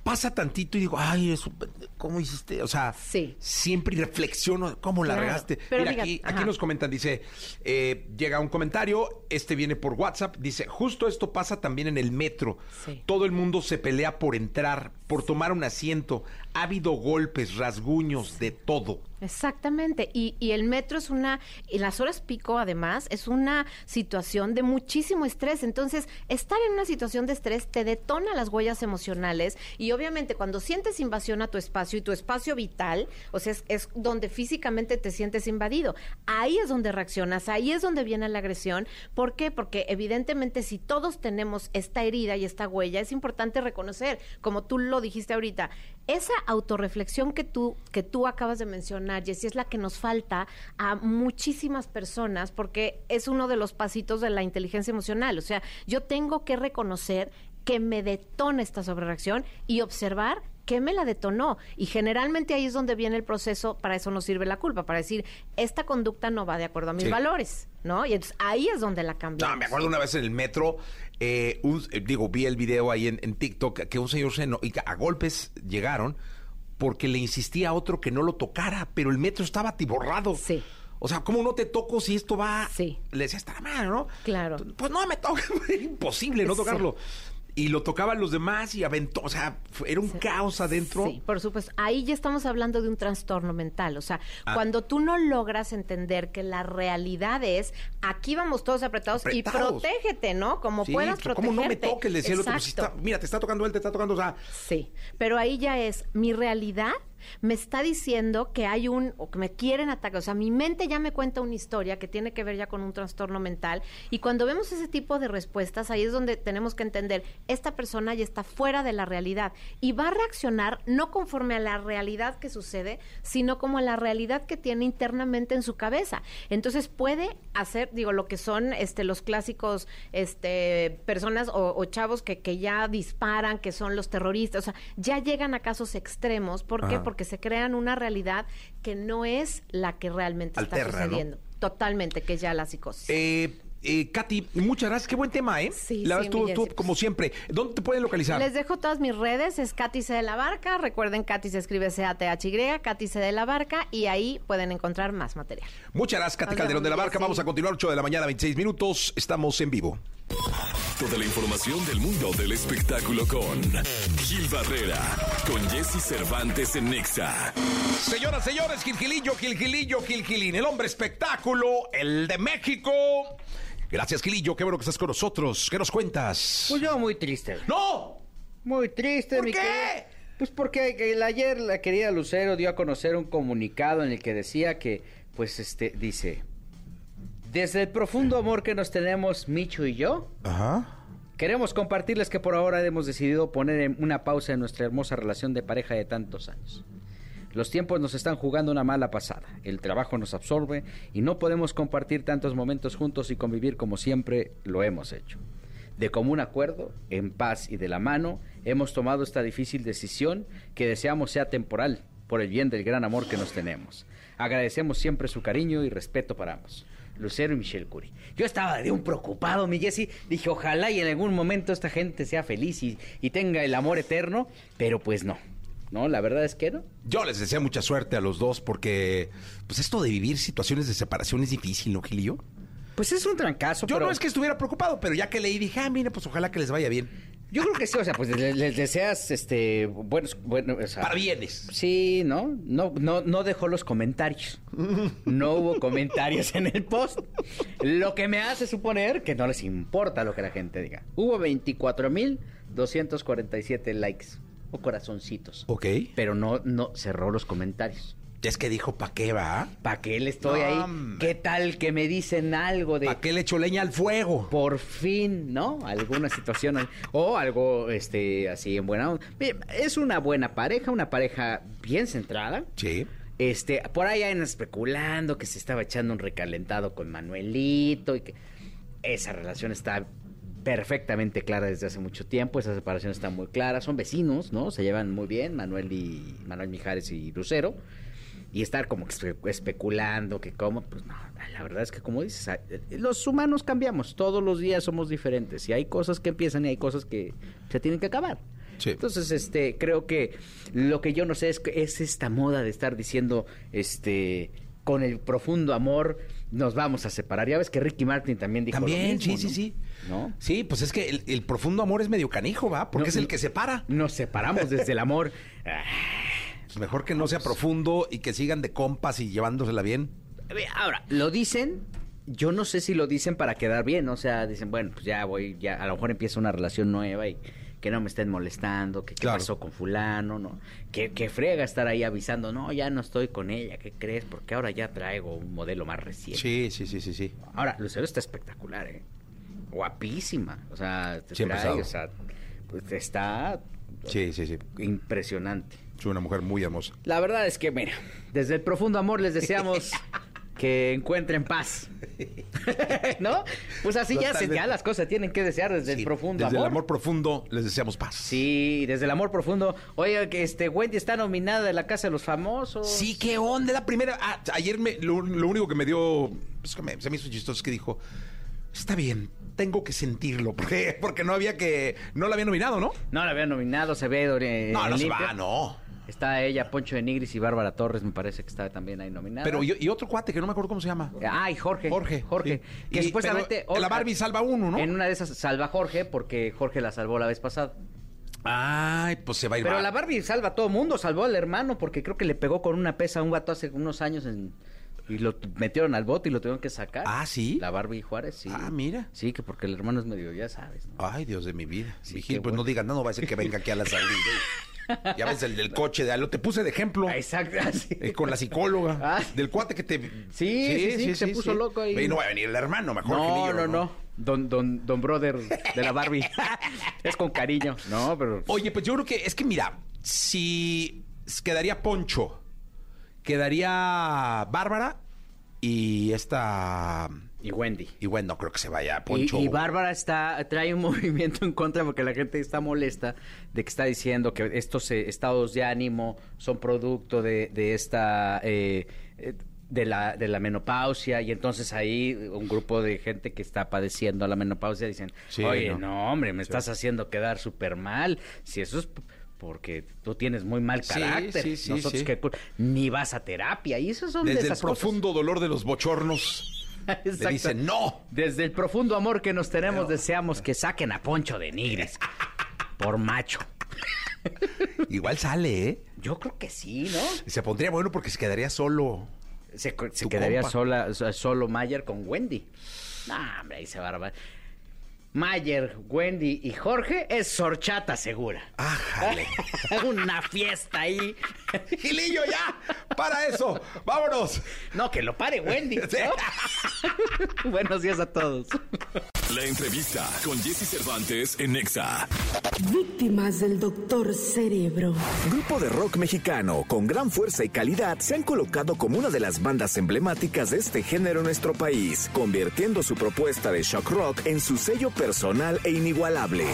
pasa tantito y digo, ay, eso, ¿cómo hiciste? O sea, Sí. siempre reflexiono, ¿cómo la Claro. regaste? Pero Mira, fíjate, aquí, aquí nos comentan, dice, eh, llega un comentario, este viene por WhatsApp, dice, justo esto pasa también en el metro. Sí. Todo el mundo se pelea por entrar, por tomar un asiento. Ha habido golpes, rasguños, de todo. Exactamente, y, y el metro es una, y las horas pico además, es una situación de muchísimo estrés, entonces estar en una situación de estrés te detona las huellas emocionales y obviamente cuando sientes invasión a tu espacio y tu espacio vital, o sea, es, es donde físicamente te sientes invadido, ahí es donde reaccionas, ahí es donde viene la agresión, ¿por qué? Porque evidentemente si todos tenemos esta herida y esta huella, es importante reconocer, como tú lo dijiste ahorita, esa autorreflexión que tú, que tú acabas de mencionar, Jessy, es la que nos falta a muchísimas personas porque es uno de los pasitos de la inteligencia emocional. O sea, yo tengo que reconocer que me detona esta sobrereacción y observar qué me la detonó. Y generalmente ahí es donde viene el proceso, para eso nos sirve la culpa, para decir, esta conducta no va de acuerdo a mis Sí. valores, ¿no? Y entonces ahí es donde la cambiamos. No, me acuerdo una vez en el metro, eh, un- eh, digo, vi el video ahí en, en TikTok, que un señor se y a golpes llegaron porque le insistía a otro que no lo tocara, pero el metro estaba atiborrado. Sí. O sea, ¿cómo no te toco si esto va? Sí. Le decía, está la mano, ¿no? Claro. Pues no me toca, <laughs> imposible no Sí. Y lo tocaban los demás y aventó, o sea, era un caos adentro. Sí, por supuesto. Ahí ya estamos hablando de un trastorno mental. O sea, Ah. cuando tú no logras entender que la realidad es, aquí vamos todos apretados, y protégete, ¿no? Como Sí, puedas protegerte. ¿Cómo no me toques? Le decía el otro, pues, si Exacto. está- mira, te está tocando él, te está tocando, o sea, Sí, pero ahí ya es mi realidad me está diciendo que hay un o que me quieren atacar, o sea, mi mente ya me cuenta una historia que tiene que ver ya con un trastorno mental y cuando vemos ese tipo de respuestas ahí es donde tenemos que entender esta persona ya está fuera de la realidad y va a reaccionar no conforme a la realidad que sucede, sino como a la realidad que tiene internamente en su cabeza. Entonces puede hacer, digo, lo que son este los clásicos este personas o, o chavos que, que ya disparan, que son los terroristas, o sea, ya llegan a casos extremos. ¿Por qué? Ajá. Porque se crean una realidad que no es la que realmente está ¿no? sucediendo. Totalmente, que es ya la psicosis. Eh, eh, Katy, muchas gracias. Qué buen tema, ¿eh? Sí, La sí, verdad, tú, tú, Jessy, como siempre. ¿Dónde te pueden localizar? Les dejo todas mis redes, es Katy C de la Barca, recuerden Katy se escribe C-A-T-H-Y, Katy C de la Barca, y ahí pueden encontrar más material. Muchas gracias, Katy Calderón de la Barca. Vamos a continuar 8 de la mañana, 26 minutos. Estamos en vivo. Toda la información del mundo del espectáculo con Gil Barrera, con Jesse Cervantes en Nexa. Señoras, señores, Gilgilillo, Gilgilillo, Gilgilín, el hombre espectáculo, el de México. Gracias, Gilillo, qué bueno que estás con nosotros. ¿Qué nos cuentas? Pues yo muy triste. ¡No! Muy triste, ¿Por mi qué? querido. Pues porque el- ayer la querida Lucero dio a conocer un comunicado en el que decía que, pues, este, dice, desde el profundo amor que nos tenemos Micho y yo, Ajá. queremos compartirles que por ahora hemos decidido poner una pausa en nuestra hermosa relación de pareja de tantos años. Los tiempos nos están jugando una mala pasada, el trabajo nos absorbe y no podemos compartir tantos momentos juntos y convivir como siempre lo hemos hecho. De común acuerdo, en paz y de la mano, hemos tomado esta difícil decisión que deseamos sea temporal, por el bien del gran amor que nos tenemos. Agradecemos siempre su cariño y respeto para ambos. Lucero y Michelle Curie. Yo estaba de un preocupado, mi Jessy. Dije, ojalá y en algún momento esta gente sea feliz y, y tenga el amor eterno, pero pues no. No, la verdad es que no. Yo les deseo mucha suerte a los dos porque, pues esto de vivir situaciones de separación es difícil, ¿no, Gilillo? Pues es un trancazo, Yo pero no es que estuviera preocupado, pero ya que leí dije, ah, mira, pues ojalá que les vaya bien. yo creo que sí, o sea, pues les, les deseas este buenos buenos, o sea, Para bienes. Sí, ¿no? No, no, no dejó los comentarios. No hubo comentarios en el post. Lo que me hace suponer que no les importa lo que la gente diga. Hubo 24.247 likes o corazoncitos. Ok. Pero no, no cerró los comentarios. Es que dijo, ¿pa' qué va? ¿Para qué le estoy No, ahí? ¿Qué tal que me dicen algo de ¿Pa' qué le echo leña al fuego? por fin, ¿no? Alguna situación o algo este así en buena onda. Es una buena pareja, una pareja bien centrada. Sí. Este, por ahí andan especulando que se estaba echando un recalentado con Manuelito y que esa relación está perfectamente clara desde hace mucho tiempo, esa separación está muy clara, son vecinos, ¿no? Se llevan muy bien, Manuel y Manuel Mijares y Lucero. Y estar como especulando que cómo, pues no, la verdad es que como dices, a- los humanos cambiamos, todos los días somos diferentes y hay cosas que empiezan y hay cosas que se tienen que acabar. Sí. Entonces, este, creo que lo que yo no sé es que es esta moda de estar diciendo, este, con el profundo amor nos vamos a separar. Ya ves que Ricky Martin también dijo lo También, mismo, sí, sí, sí. ¿No? Sí, pues es que el, el profundo amor es medio canijo, ¿va? Porque No, es el que separa. Nos separamos desde el amor. <laughs> Pues mejor que no sea profundo y que sigan de compas y llevándosela bien. Ahora, lo dicen, yo no sé si lo dicen para quedar bien, o sea, dicen, bueno, pues ya voy, ya a lo mejor empieza una relación nueva y que no me estén molestando, que qué Claro. pasó con fulano, ¿no? Que, que frega estar ahí avisando, no, ya no estoy con ella, ¿qué crees? Porque ahora ya traigo un modelo más reciente. Sí, sí, sí, sí, sí. Ahora, Lucero está espectacular, ¿eh? Guapísima, o sea, te Siempre trae, ha o estado. sea, pues está Sí, sí, sí. impresionante. Es una mujer muy hermosa. La verdad es que, mira, desde el profundo amor les deseamos <laughs> que encuentren paz. <laughs> ¿No? Pues así ya, se, ya las cosas tienen que desear desde Sí, el profundo Desde amor. el amor profundo les deseamos paz. Sí, desde el amor profundo. Oye, que este Wendy está nominada de la Casa de los Famosos. Sí, qué onda, la primera. Ah, ayer me, lo, lo único que me dio. pues, que me- se me hizo chistoso es que dijo: Está bien, tengo que sentirlo. Porque, porque no había que. No la había nominado, ¿no? No la había nominado, se ve eh, no, no se va, no. Está ella, Poncho de Nigris y Bárbara Torres, me parece que está también ahí nominada. Pero y, y otro cuate que no me acuerdo cómo se llama. Ah, y Jorge. Jorge. Jorge. sí. Que Y- supuestamente. pero la Barbie salva uno, ¿no? En una de esas salva a Jorge porque Jorge la salvó la vez pasada. Ay, pues se va a ir. Pero mal. la Barbie salva a todo mundo, salvó al hermano porque creo que le pegó con una pesa a un vato hace unos años en- y lo metieron al bote y lo tuvieron que sacar. Ah, ¿sí? La Barbie Juárez, sí. Ah, mira. Sí, que porque el hermano es medio, ya sabes. ¿no? Ay, Dios de mi vida. Sí, Vigil, pues bueno. no digan, no, no va a ser que venga aquí a la salida. ya ves el del coche, de, lo te puse de ejemplo. Ah, Exacto. sí. eh, con la psicóloga. Ah. Del cuate que te. Sí, sí, sí, se puso loco ahí. Y no va a venir el hermano, mejor No, Gilillo, no, no. Don, don, don brother de la Barbie. <laughs> es con cariño. No, pero. Oye, pues yo creo que es que mira, si quedaría Poncho, quedaría Bárbara y esta. Y Wendy. Y bueno, no creo que se vaya Y, Poncho. y Bárbara está trae un <laughs> movimiento en contra porque la gente está molesta de que está diciendo que estos eh, estados de ánimo son producto de, de esta eh, eh, de la de la menopausia y entonces ahí un grupo de gente que está padeciendo la menopausia dicen Sí, oye no. no, hombre me estás haciendo quedar súper mal si eso es porque tú tienes muy mal carácter sí, sí, nosotros que ni vas a terapia y eso son de Desde el esas cosas. profundo dolor de los bochornos. <laughs> Le dicen no. Desde el profundo amor que nos tenemos, deseamos que saquen a Poncho de Nigres. <laughs> Por macho. <laughs> Igual sale, ¿eh? Yo creo que sí, ¿no? Se pondría bueno porque se quedaría solo. Se, quedaría compa. sola, so- solo Mayer con Wendy. No, hombre, ahí se va a armar. Mayer, Wendy y Jorge es sorchata segura. Ájale. <laughs> Una fiesta ahí. Gilillo, ya. Para eso. Vámonos. No, que lo pare Wendy. <laughs> ¿no? <laughs> Buenos días a todos. La entrevista con Jesse Cervantes en Nexa. Víctimas del doctor Cerebro. Grupo de rock mexicano con gran fuerza y calidad se han colocado como una de las bandas emblemáticas de este género en nuestro país, convirtiendo su propuesta de shock rock en su sello personal e inigualable.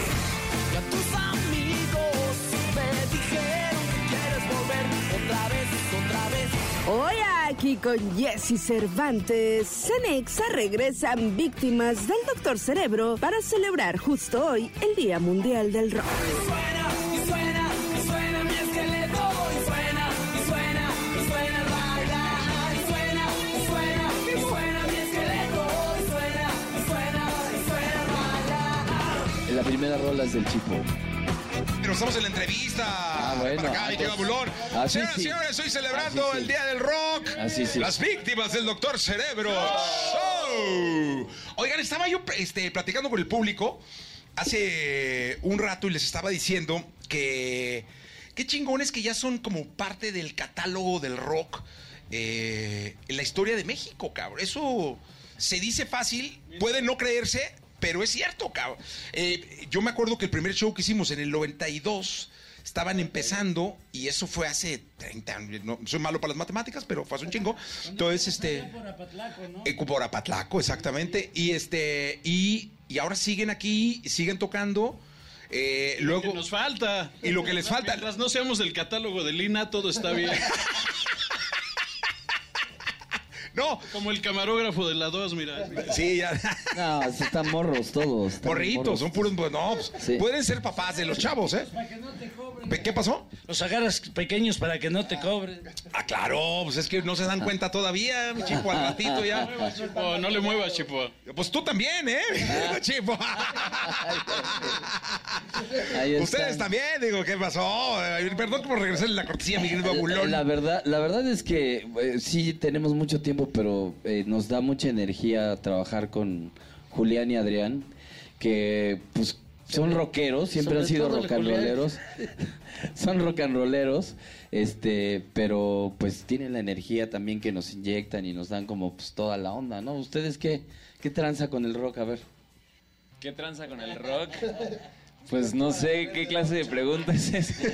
tus amigos me dijeron que quieres volver otra vez, otra vez. Hoy aquí con Jesse Cervantes, Cenexa regresan víctimas del doctor Cerebro para celebrar justo hoy el Día Mundial del Rock. Suena y suena y suena mi esqueleto y suena y suena y suena el bailar y suena y suena y suena mi esqueleto y suena y suena y suena el bailar. La primera rola es del Chipo. Pero estamos en la entrevista. Ah, bueno, Para acá, ah, pues, Bulón. así Señoras y sí. señores, estoy celebrando Así sí. el Día del Rock. Así sí. Las víctimas del Doctor Cerebro. Show. Oigan, estaba yo este, platicando con el público hace un rato y les estaba diciendo que qué chingones que ya son como parte del catálogo del rock eh, en la historia de México, cabrón. Eso se dice fácil, puede no creerse, pero es cierto, cabrón. Eh, yo me acuerdo que el primer show que hicimos en el 92 estaban empezando y eso fue hace 30 años. No, soy malo para las matemáticas, pero fue hace un chingo. Entonces, este. Eh, por Apatlaco, exactamente. Y este. Y, y ahora siguen aquí, siguen tocando. Eh, Lo luego. que nos falta. Y lo que les falta. Mientras no seamos del catálogo de Lina, todo está bien. <laughs> No. Como el camarógrafo de la 2, mira. Sí, ya. No, están morros todos. están Morritos, morros. son puros. No, pues, Sí. pueden ser papás de los chavos, ¿eh? ¿Qué pasó? Los agarras pequeños para que no te cobren. Ah, claro, pues es que no se dan cuenta todavía, mi chipo, al ratito ya. Chipo, no le muevas, Chipo. Pues tú también, ¿eh? <laughs> Chipo. Ahí está. Ustedes también, digo, ¿qué pasó? Eh, Perdón por regresarle la cortesía, mi querido Abulón. La verdad, la verdad es que eh, sí tenemos mucho tiempo, pero eh, nos da mucha energía trabajar con Julián y Adrián, que pues son rockeros, siempre han sido rock and rolleros. <laughs> son rock and rolleros, este, pero pues tienen la energía también que nos inyectan y nos dan como pues toda la onda, ¿no? ¿Ustedes qué qué tranza con el rock? A ver. ¿Qué tranza con el rock? <laughs> Pues no sé qué clase de pregunta es esa. <laughs>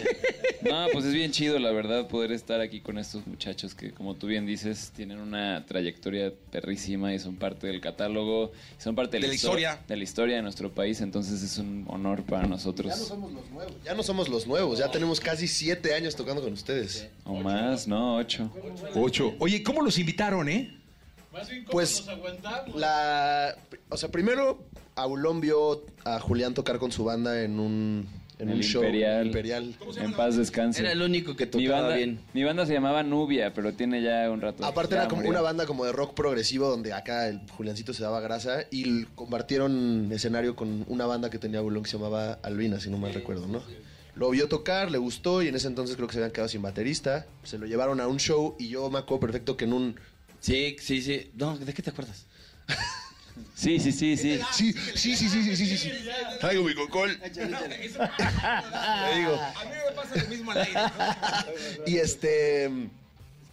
No, pues es bien chido, la verdad, poder estar aquí con estos muchachos que, como tú bien dices, tienen una trayectoria perrísima y son parte del catálogo, y son parte de, De la histo- historia. de la historia de nuestro país, entonces es un honor para nosotros. somos los nuevos. Ya no somos los nuevos, ya tenemos casi siete años tocando con ustedes. O más, no, ocho. Ocho. Oye, ¿cómo los invitaron, eh? Pues la, o sea, primero Aulón vio a Julián tocar con su banda en un en el un show Imperial, Imperial. en paz descanse. Era el único que mi tocaba banda, bien. Mi banda se llamaba Nubia, pero tiene ya un rato. Aparte era como murió. una banda como de rock progresivo donde acá el Juliancito se daba grasa y compartieron escenario con una banda que tenía Aulón que se llamaba Albina, si no mal recuerdo, ¿no? Lo vio tocar, le gustó y en ese entonces creo que se habían quedado sin baterista. Se lo llevaron a un show y yo me acuerdo perfecto que en un... Sí, sí, sí. No, ¿de qué te acuerdas? <laughs> Sí, sí, sí, sí. Sí, sí, sí, sí, sí, sí, sí, sí. Traigo mi cocol. <laughs> Le digo. A mí me pasa lo mismo al aire. Y este.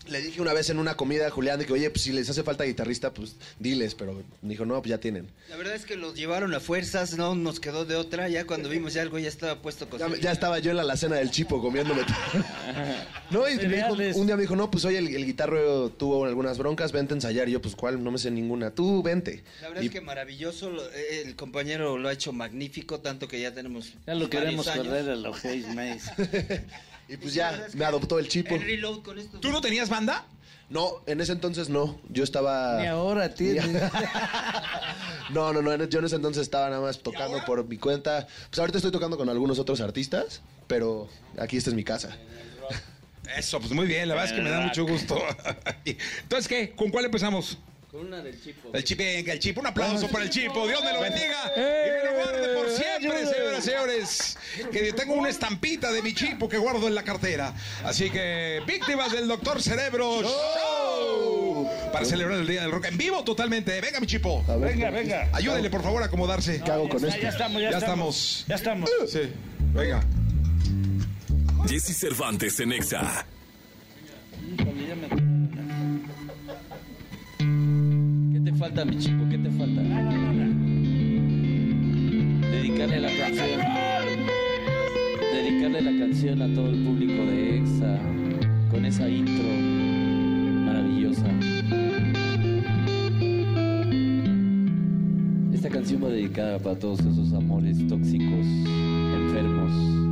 Le dije una vez en una comida a Julián de que, oye, pues si les hace falta guitarrista, pues diles, pero me dijo, no, pues ya tienen. La verdad es que los llevaron a fuerzas, no nos quedó de otra. Ya cuando vimos ya algo ya estaba puesto con Ya, ya estaba yo en la alacena del chipo comiéndome. <laughs> no, y me dijo- un día me dijo, no, pues oye, el, el guitarro tuvo algunas broncas, vente a ensayar. Y yo, pues, ¿cuál? No me sé ninguna. Tú, vente. La verdad Y- es que maravilloso, lo- eh, el compañero lo ha hecho magnífico, tanto que ya tenemos Ya lo queremos años. correr a los Hayes Mays. <laughs> Y pues ya, me adoptó el chipo. El reload con esto. ¿Tú no tenías banda? No, en ese entonces no. Yo estaba. Ni ahora <laughs> tiene. No, no, no. en- Yo en ese entonces estaba nada más tocando por mi cuenta. Pues ahorita estoy tocando con algunos otros artistas, pero aquí esta es mi casa. Eso, pues muy bien, la verdad es que me da mucho gusto. <laughs> Entonces, ¿qué? ¿Con cuál empezamos? Con una del chipo. El Chipo, venga, el Chipo. Un aplauso para el Chipo. Dios me lo bendiga y me lo guarde por siempre, señoras y señores. Que tengo una estampita de mi Chipo que guardo en la cartera. Así que, víctimas del Doctor Cerebro Show. Para celebrar el Día del Rock en vivo totalmente. Venga, mi Chipo. Venga, venga. Ayúdenle, por favor, a acomodarse. ¿Qué hago con Ya esto? estamos, ya estamos. Ya estamos. Sí, venga. Jesse Cervantes en Exa. Falta, mi chico? ¿Qué te falta? Dedicarle la canción. Dedicarle la canción a todo el público de EXA con esa intro maravillosa. Esta canción va dedicada para todos esos amores tóxicos, enfermos.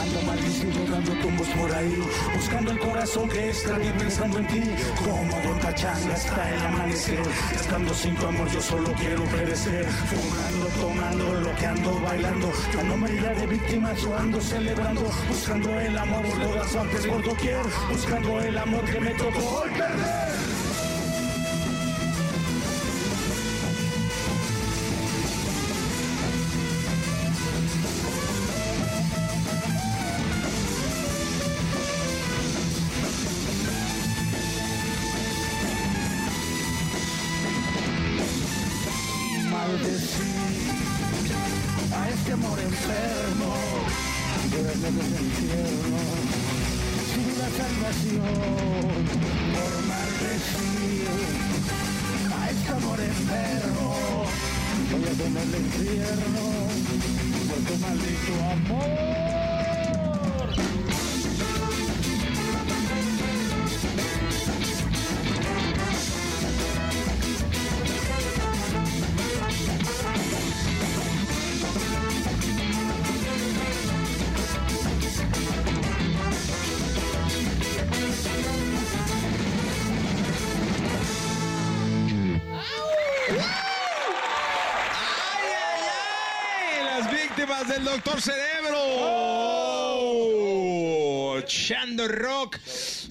Ando maldicido dando tumbos por ahí, buscando el corazón que extrañé pensando en ti. Como Don Pachanga hasta el amanecer, estando sin tu amor yo solo quiero perecer. Fumando, tomando, lo que ando bailando, dándome idea de víctimas yo ando celebrando, buscando el amor por todas partes por doquier, buscando el amor que me tocó perder.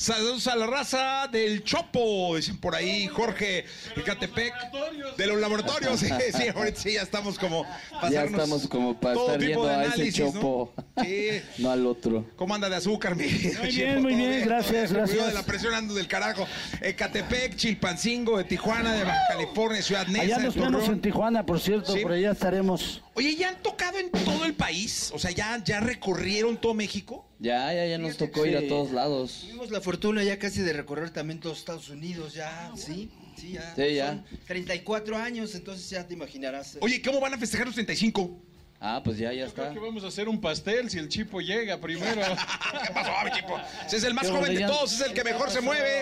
Saludos a la raza del Chopo, dicen por ahí Jorge Ecatepec. De los laboratorios. <laughs> Sí, sí, ahorita sí, ya estamos como Ya estamos como para todo estar tipo viendo de a ese análisis, ¿no? chopo, Sí. <laughs> no al otro. ¿Cómo anda de azúcar, mi Muy <laughs> bien, muy bien, gracias, gracias. de la presión ando del carajo. Ecatepec, Chilpancingo, de Tijuana, de Baja California, Ciudad Neza, Allá de nos vemos Torreón. en Tijuana, por cierto, Sí. por allá estaremos. Oye, ¿ya han tocado en todo el país? O sea, ¿ya, ya recorrieron todo México? Ya, ya, ya nos tocó ir a todos lados. Tuvimos la fortuna ya casi de recorrer también todos Estados Unidos, ya, sí, sí, ya. Sí, ya. Son 34 años, entonces ya te imaginarás. Oye, ¿cómo van a festejar los 35? Ah, pues ya, ya Creo que vamos a hacer un pastel si el chipo llega primero. <laughs> ¿Qué pasó, mi chipo? Ese es el más Qué joven de todos, es el que mejor se mueve.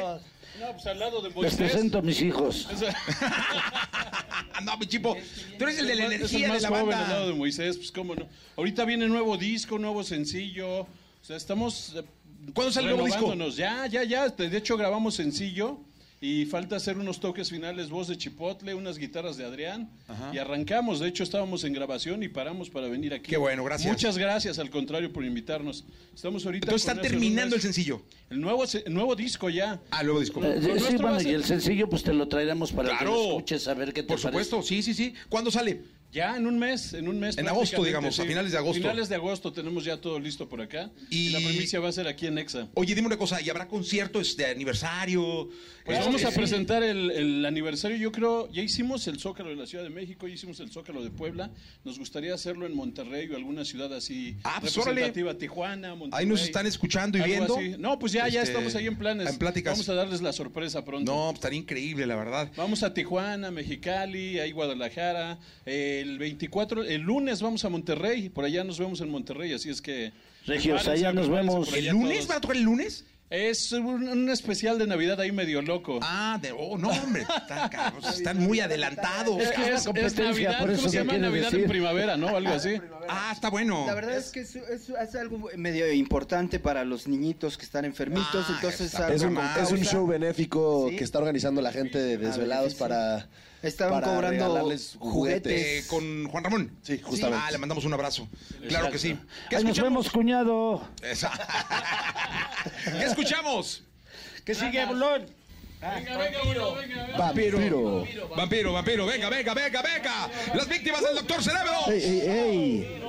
No, pues al lado de Les Moisés. presento a mis hijos. <laughs> <laughs> no, mi chipo. Tú eres el de la Es el energía más de la joven banda. al lado de Moisés, pues cómo no. Ahorita viene nuevo disco, nuevo sencillo. O sea, estamos. eh, ¿Cuándo sale el nuevo disco? Ya, ya, ya. De hecho, grabamos sencillo. Y falta hacer unos toques finales, voz de Chipotle, unas guitarras de Adrián. Y arrancamos. De hecho, estábamos en grabación y paramos para venir aquí. Qué bueno, gracias. Muchas gracias, al contrario, por invitarnos. Estamos ahorita. Entonces están terminando el sencillo. El nuevo, el nuevo disco ya. Ah, nuevo disco. Eh, sí, bueno, y el sencillo pues te lo traeremos para que Claro. lo escuches, a ver qué te Por supuesto, sí, sí, sí. ¿Cuándo sale? Ya en un mes, en un mes. En agosto, digamos, a finales de agosto. Finales de agosto tenemos ya todo listo por acá. Y, Y- la primicia va a ser aquí en Exa. Oye, dime una cosa, ¿y habrá conciertos de aniversario? Pues vamos a sí. presentar el, el aniversario, yo creo, ya hicimos el Zócalo de la Ciudad de México, ya hicimos el Zócalo de Puebla, nos gustaría hacerlo en Monterrey o alguna ciudad así Ah, pues, representativa, Tijuana, Monterrey. Ahí nos están escuchando y viendo. así. No, pues ya, ya Este, estamos ahí en planes. en pláticas. Vamos a darles la sorpresa pronto. No, pues, estaría increíble, la verdad. Vamos a Tijuana, Mexicali, ahí Guadalajara. El 24, el lunes vamos a Monterrey, por allá nos vemos en Monterrey, así es que... Regios, allá nos vemos. ¿El lunes? ¿Van a tocar el lunes? Es un, un especial de Navidad ahí medio loco. Ah, de, oh, no, hombre, están, muy adelantados. Es que es, es Navidad, ¿cómo se llama? Navidad en primavera, ¿no? Algo así. Ah, está bueno. La verdad es que es, es- es algo medio importante para los niñitos que están enfermitos, Ah, entonces Es un, show benéfico Sí. que está organizando la gente de Desvelados sí. para, Estaban para cobrando regalarles juguetes. Eh, con Juan Ramón. Sí, justamente. Ah, le mandamos un abrazo. Claro que sí. ¿Qué Ahí nos escuchamos? vemos, cuñado. Esa. <laughs> ¿Qué escuchamos? ¿Qué sigue, Bulón? Venga, venga, bueno, venga, Vampiro. Vampiro, vampiro, venga, venga, venga, venga. Las víctimas del doctor Cerebro. Ey, ey, ey.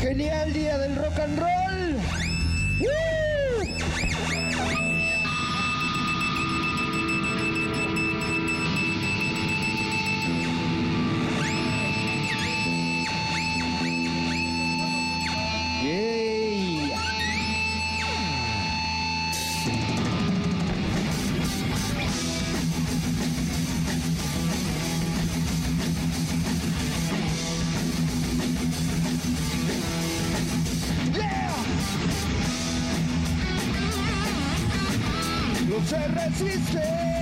Genial día del rock and roll. No se resiste.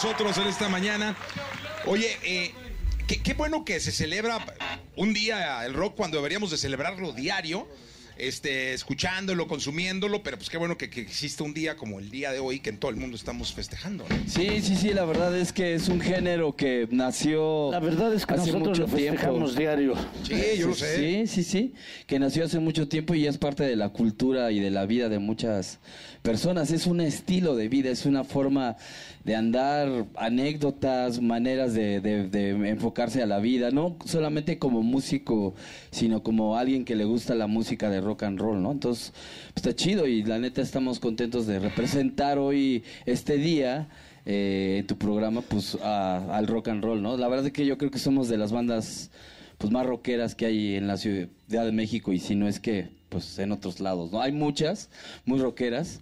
Nosotros en esta mañana. Oye, eh, qué, qué bueno que se celebra un día el rock cuando deberíamos de celebrarlo diario. Este, escuchándolo, consumiéndolo, pero pues qué bueno que, que existe un día como el día de hoy que en todo el mundo estamos festejando. ¿no? Sí, sí, sí, la verdad es que es un género que nació La verdad es que hace nosotros mucho lo festejamos tiempo. diario. Sí, yo lo sé. Sí, sí, sí, que nació hace mucho tiempo y es parte de la cultura y de la vida de muchas personas. Es un estilo de vida, es una forma de andar, anécdotas, maneras de, de- de enfocarse a la vida, no solamente como músico, sino como alguien que le gusta la música de rock and roll, ¿no? Entonces, pues, está chido y la neta estamos contentos de representar hoy este día eh, tu programa, pues a- al rock and roll, ¿no? La verdad es que yo creo que somos de las bandas pues más rockeras que hay en la Ciudad de México y si no es que pues en otros lados, ¿no? Hay muchas muy rockeras,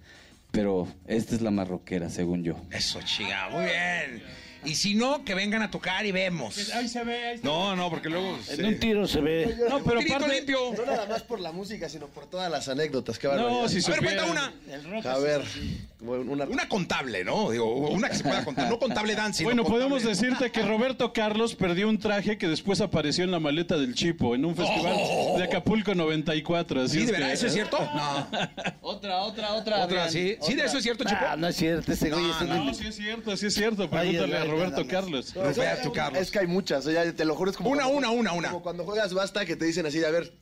pero esta es la más rockera según yo. Eso, chica, muy bien. Y si no, que vengan a tocar y vemos. Ahí se ve, ahí se No, no, porque luego. En un tiro se ve. No, pero Tirito aparte- limpio. No nada más por la música, sino por todas las anécdotas. Qué No, barbaridad. si A ver, cuenta una. A ver, una... Una contable, ¿no? Digo, una que se pueda contar. No contable dance, sino Bueno, contable- podemos decirte que Roberto Carlos perdió un traje que después apareció en la maleta del Chipo en un festival de Acapulco 94. Así Sí, es ¿de verdad? que- ¿Eso es cierto? <laughs> No. Otra, otra, otra. Otra, sí. ¿Sí, de eso es cierto, Chipo? Ah, no es cierto, ese güey es un- No, sí es cierto, sí es cierto. Pregúntale a ay, Roberto. Carlos. Roberto Carlos. Es que hay muchas, o sea, te lo juro, es como... Una, cuando- una, una, una. Como cuando juegas basta que te dicen así, de, a ver,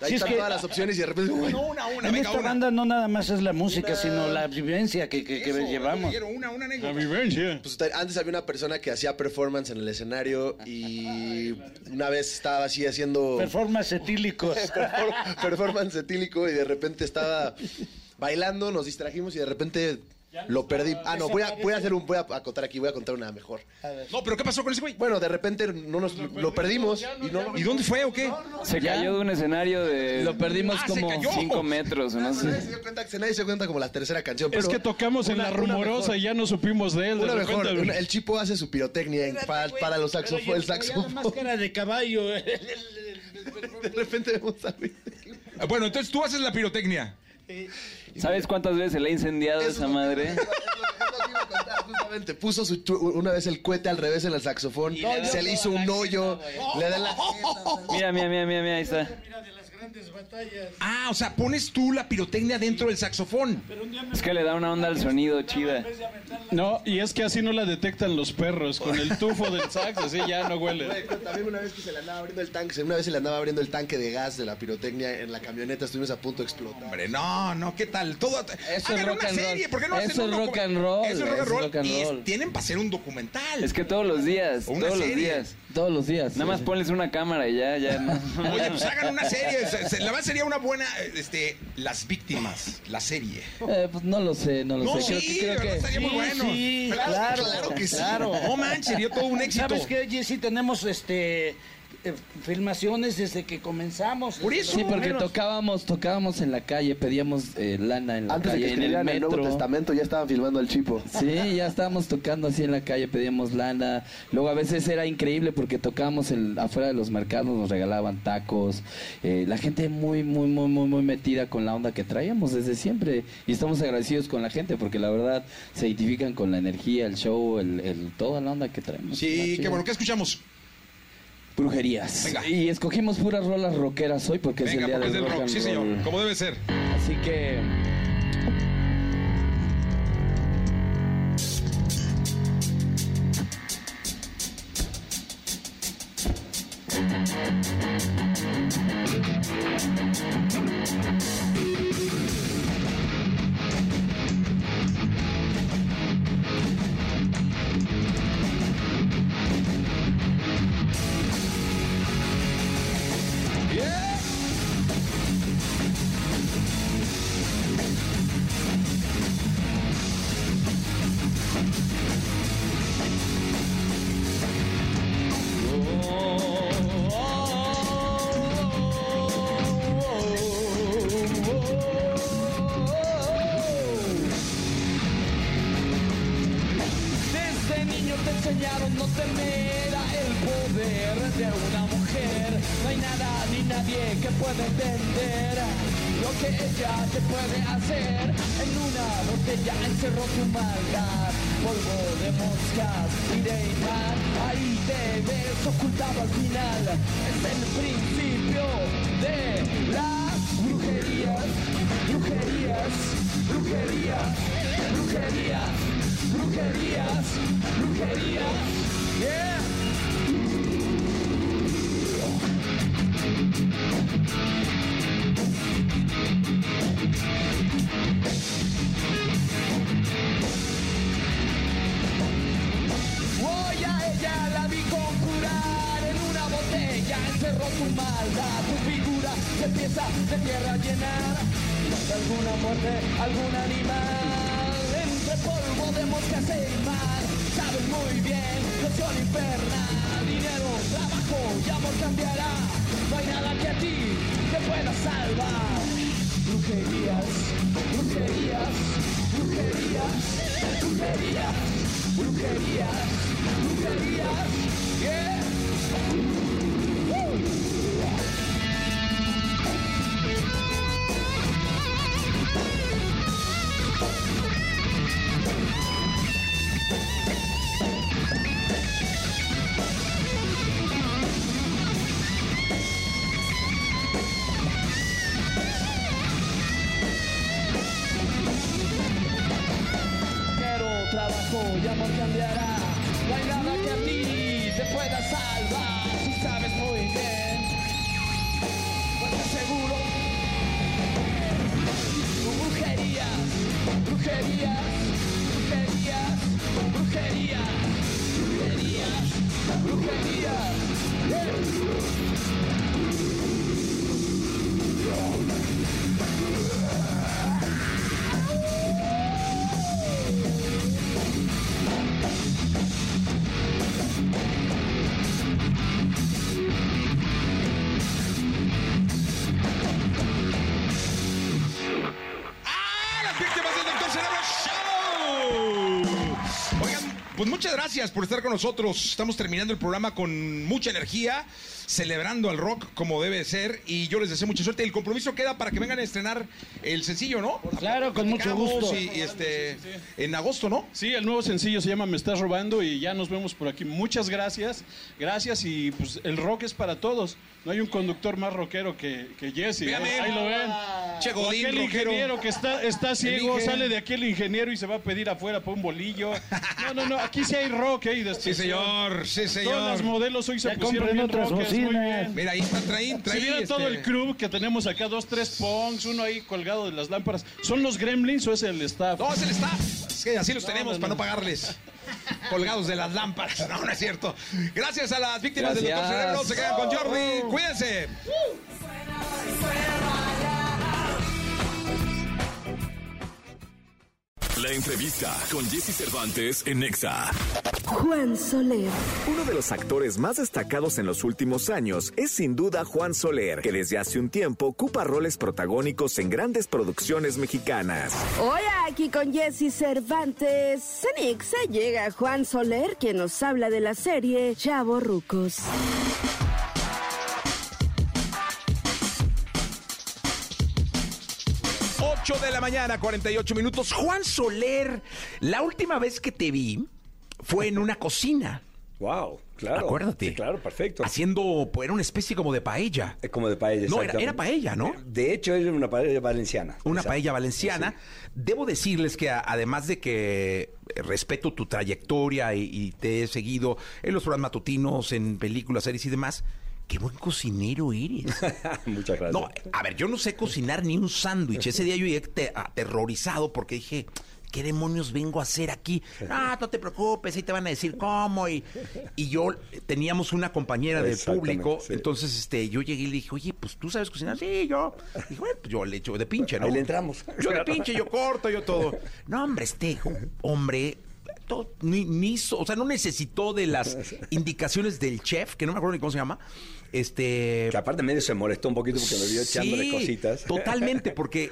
ahí Sí, es están que- todas las opciones y de repente... uy, No, una, una, En venga, esta una. banda no nada más es la música, sino la vivencia que, que, que Eso, llevamos. quiero Una, una La vivencia. Pues te- antes había una persona que hacía performance en el escenario y una vez estaba así haciendo Performance etílicos. <laughs> perfor- performance etílico y de repente estaba bailando, nos distrajimos y de repente lo perdí. Ah, no, voy a, voy a hacer un, voy a acotar aquí, voy a contar una mejor. No, pero ¿qué pasó con ese güey? Bueno, de repente no nos lo perdimos y no lo- ¿Y dónde fue o qué? Se cayó de un escenario de Lo perdimos Ah, como cayó. 5 metros no Nadie se sé. dio cuenta, que- nadie se dio cuenta como la tercera canción. Es pero que tocamos en la rumorosa y ya no supimos de él. De Una mejor, una- el chipo hace su pirotecnia en- para, para los saxofones, el saxofón. máscara de caballo. De repente vemos a Ah, Bueno, entonces tú haces la pirotecnia. ¿Sabes cuántas veces se le ha incendiado Eso esa madre? justamente. Puso su chu- una vez el cohete al revés en el saxofón, se le hizo un hoyo, le da la Mira, mira, mira, mira, mira, ahí está. Ah, o sea, pones tú la pirotecnia dentro del saxofón. Es que le da una onda al sonido chida. No, y es que así no la detectan los perros. Con el tufo del sax, así ya no huele. También una vez que se le andaba abriendo el tanque, una vez se le andaba abriendo el tanque de gas de la pirotecnia en la camioneta, estuvimos a punto de explotar. Hombre, no, no, ¿qué tal? Todo. Eso es rock una and roll. serie, ¿por qué no hacen Eso un es rock and roll, Eso es rock and roll. y tienen para hacer un documental. Es que todos los días, todos los días. Todos los días. Nada más ponles una cámara y ya, ya. no. <laughs> Oye, pues hagan una serie. se- se- La verdad sería una buena. Este, Las víctimas, la serie. Eh, pues no lo sé, no lo No, sé. sí, creo que, de verdad creo que estaría muy Sí, bueno. sí, Claro, claro, claro que sí. claro. No manches, sería todo un éxito. ¿Sabes qué, Jessy? Tenemos este eh, filmaciones desde que comenzamos. Por eso. Sí, porque tocábamos, tocábamos en la calle, pedíamos eh, lana en la Antes de que calle, en el Nuevo. Testamento ya estaban filmando al chipo. Sí, ya estábamos tocando así en la calle, pedíamos lana. Luego a veces era increíble porque tocábamos afuera de los mercados, nos regalaban tacos. Eh, la gente muy, muy, muy, muy, muy metida con la onda que traíamos desde siempre. Y estamos agradecidos con la gente porque la verdad se identifican con la energía, el show, el, el- toda la onda que traemos. Sí, qué bueno. ¿Qué escuchamos? Brujerías. Venga. Y escogimos puras rolas rockeras hoy porque Venga, es el día del del rock Sí, señor. Como debe ser. Así que te ves ocultado al final. Es muy bien, loción infernal, dinero, trabajo y amor cambiará, no hay nada que a ti te pueda salvar. Brujerías, brujerías, brujerías, brujerías, brujerías, brujerías, y amor cambiará. No hay nada que a ti te pueda salvar. Si sabes muy bien, te seguro. Brujerías, brujerías, brujerías, brujerías, brujerías, brujerías. las muchas gracias por estar con nosotros. Estamos terminando el programa con mucha energía, celebrando al rock como debe ser. Y yo les deseo mucha suerte. El compromiso queda para que vengan a estrenar el sencillo, ¿no? Claro, con mucho gusto. Y, y este, en agosto, ¿no? Sí, el nuevo sencillo se llama Me estás robando y ya nos vemos por aquí. Muchas gracias. Gracias y pues el rock es para todos. No hay un conductor más rockero que, que Jesse. ¿eh? Ahí lo ven. Che, Godín, aquel rockero. ingeniero que está, está ciego, sale de aquí el ingeniero y se va a pedir afuera por un bolillo. No, no, no, aquí sí hay rock, ¿eh? Y. Sí, señor, sí, señor. Todas las modelos hoy se Ya pusieron bien otras rockers, bocinas. Mira, ahí está, traen, Si traen. vieran todo este, el crew que tenemos acá, dos, tres punks, uno ahí colgado de las lámparas, ¿son los gremlins o es el staff? No, es el staff. Es que así los No, tenemos no, para no pagarles. Colgados de las lámparas. No, no es cierto. Gracias a las víctimas del Doctor Gracias. Cerebro. Se quedan con Jordi. Cuídense. La entrevista con Jesse Cervantes en Nexa. Juan Soler. Uno de los actores más destacados en los últimos años es sin duda Juan Soler, que desde hace un tiempo ocupa roles protagónicos en grandes producciones mexicanas. Hoy aquí con Jesse Cervantes. Cenixa llega Juan Soler, quien nos habla de la serie Chavo Rucos. 8 de la mañana, 48 minutos. Juan Soler, la última vez que te vi fue en una cocina. Wow, claro. Acuérdate. Sí, claro, perfecto. Haciendo, pues, era una especie como de paella. Es como de paella. No, era, era paella, ¿no? De hecho, es una paella valenciana. Una Exacto. paella valenciana. Debo decirles que además de que eh, respeto tu trayectoria y, y te he seguido en los programas matutinos, en películas, series y demás, qué buen cocinero eres. <laughs> Muchas gracias. No, a ver, yo no sé cocinar ni un sándwich. Ese día yo llegué te- aterrorizado porque dije, ¿qué demonios vengo a hacer aquí? Ah, no te preocupes, ahí te van a decir cómo. Y, y yo teníamos una compañera del público, sí. entonces este, yo llegué y le dije, oye, pues tú sabes cocinar. Sí, yo. Dije, bueno, pues yo le echo de pinche, ¿no? Ahí le entramos. Yo de pinche, yo corto, yo todo. No, hombre, este hombre. Todo- ni, ni hizo- o sea, no necesitó de las <laughs> indicaciones del chef, que no me acuerdo ni cómo se llama. Este. Que aparte medio se molestó un poquito porque me vio echándole Sí, cositas. Totalmente, <laughs> porque,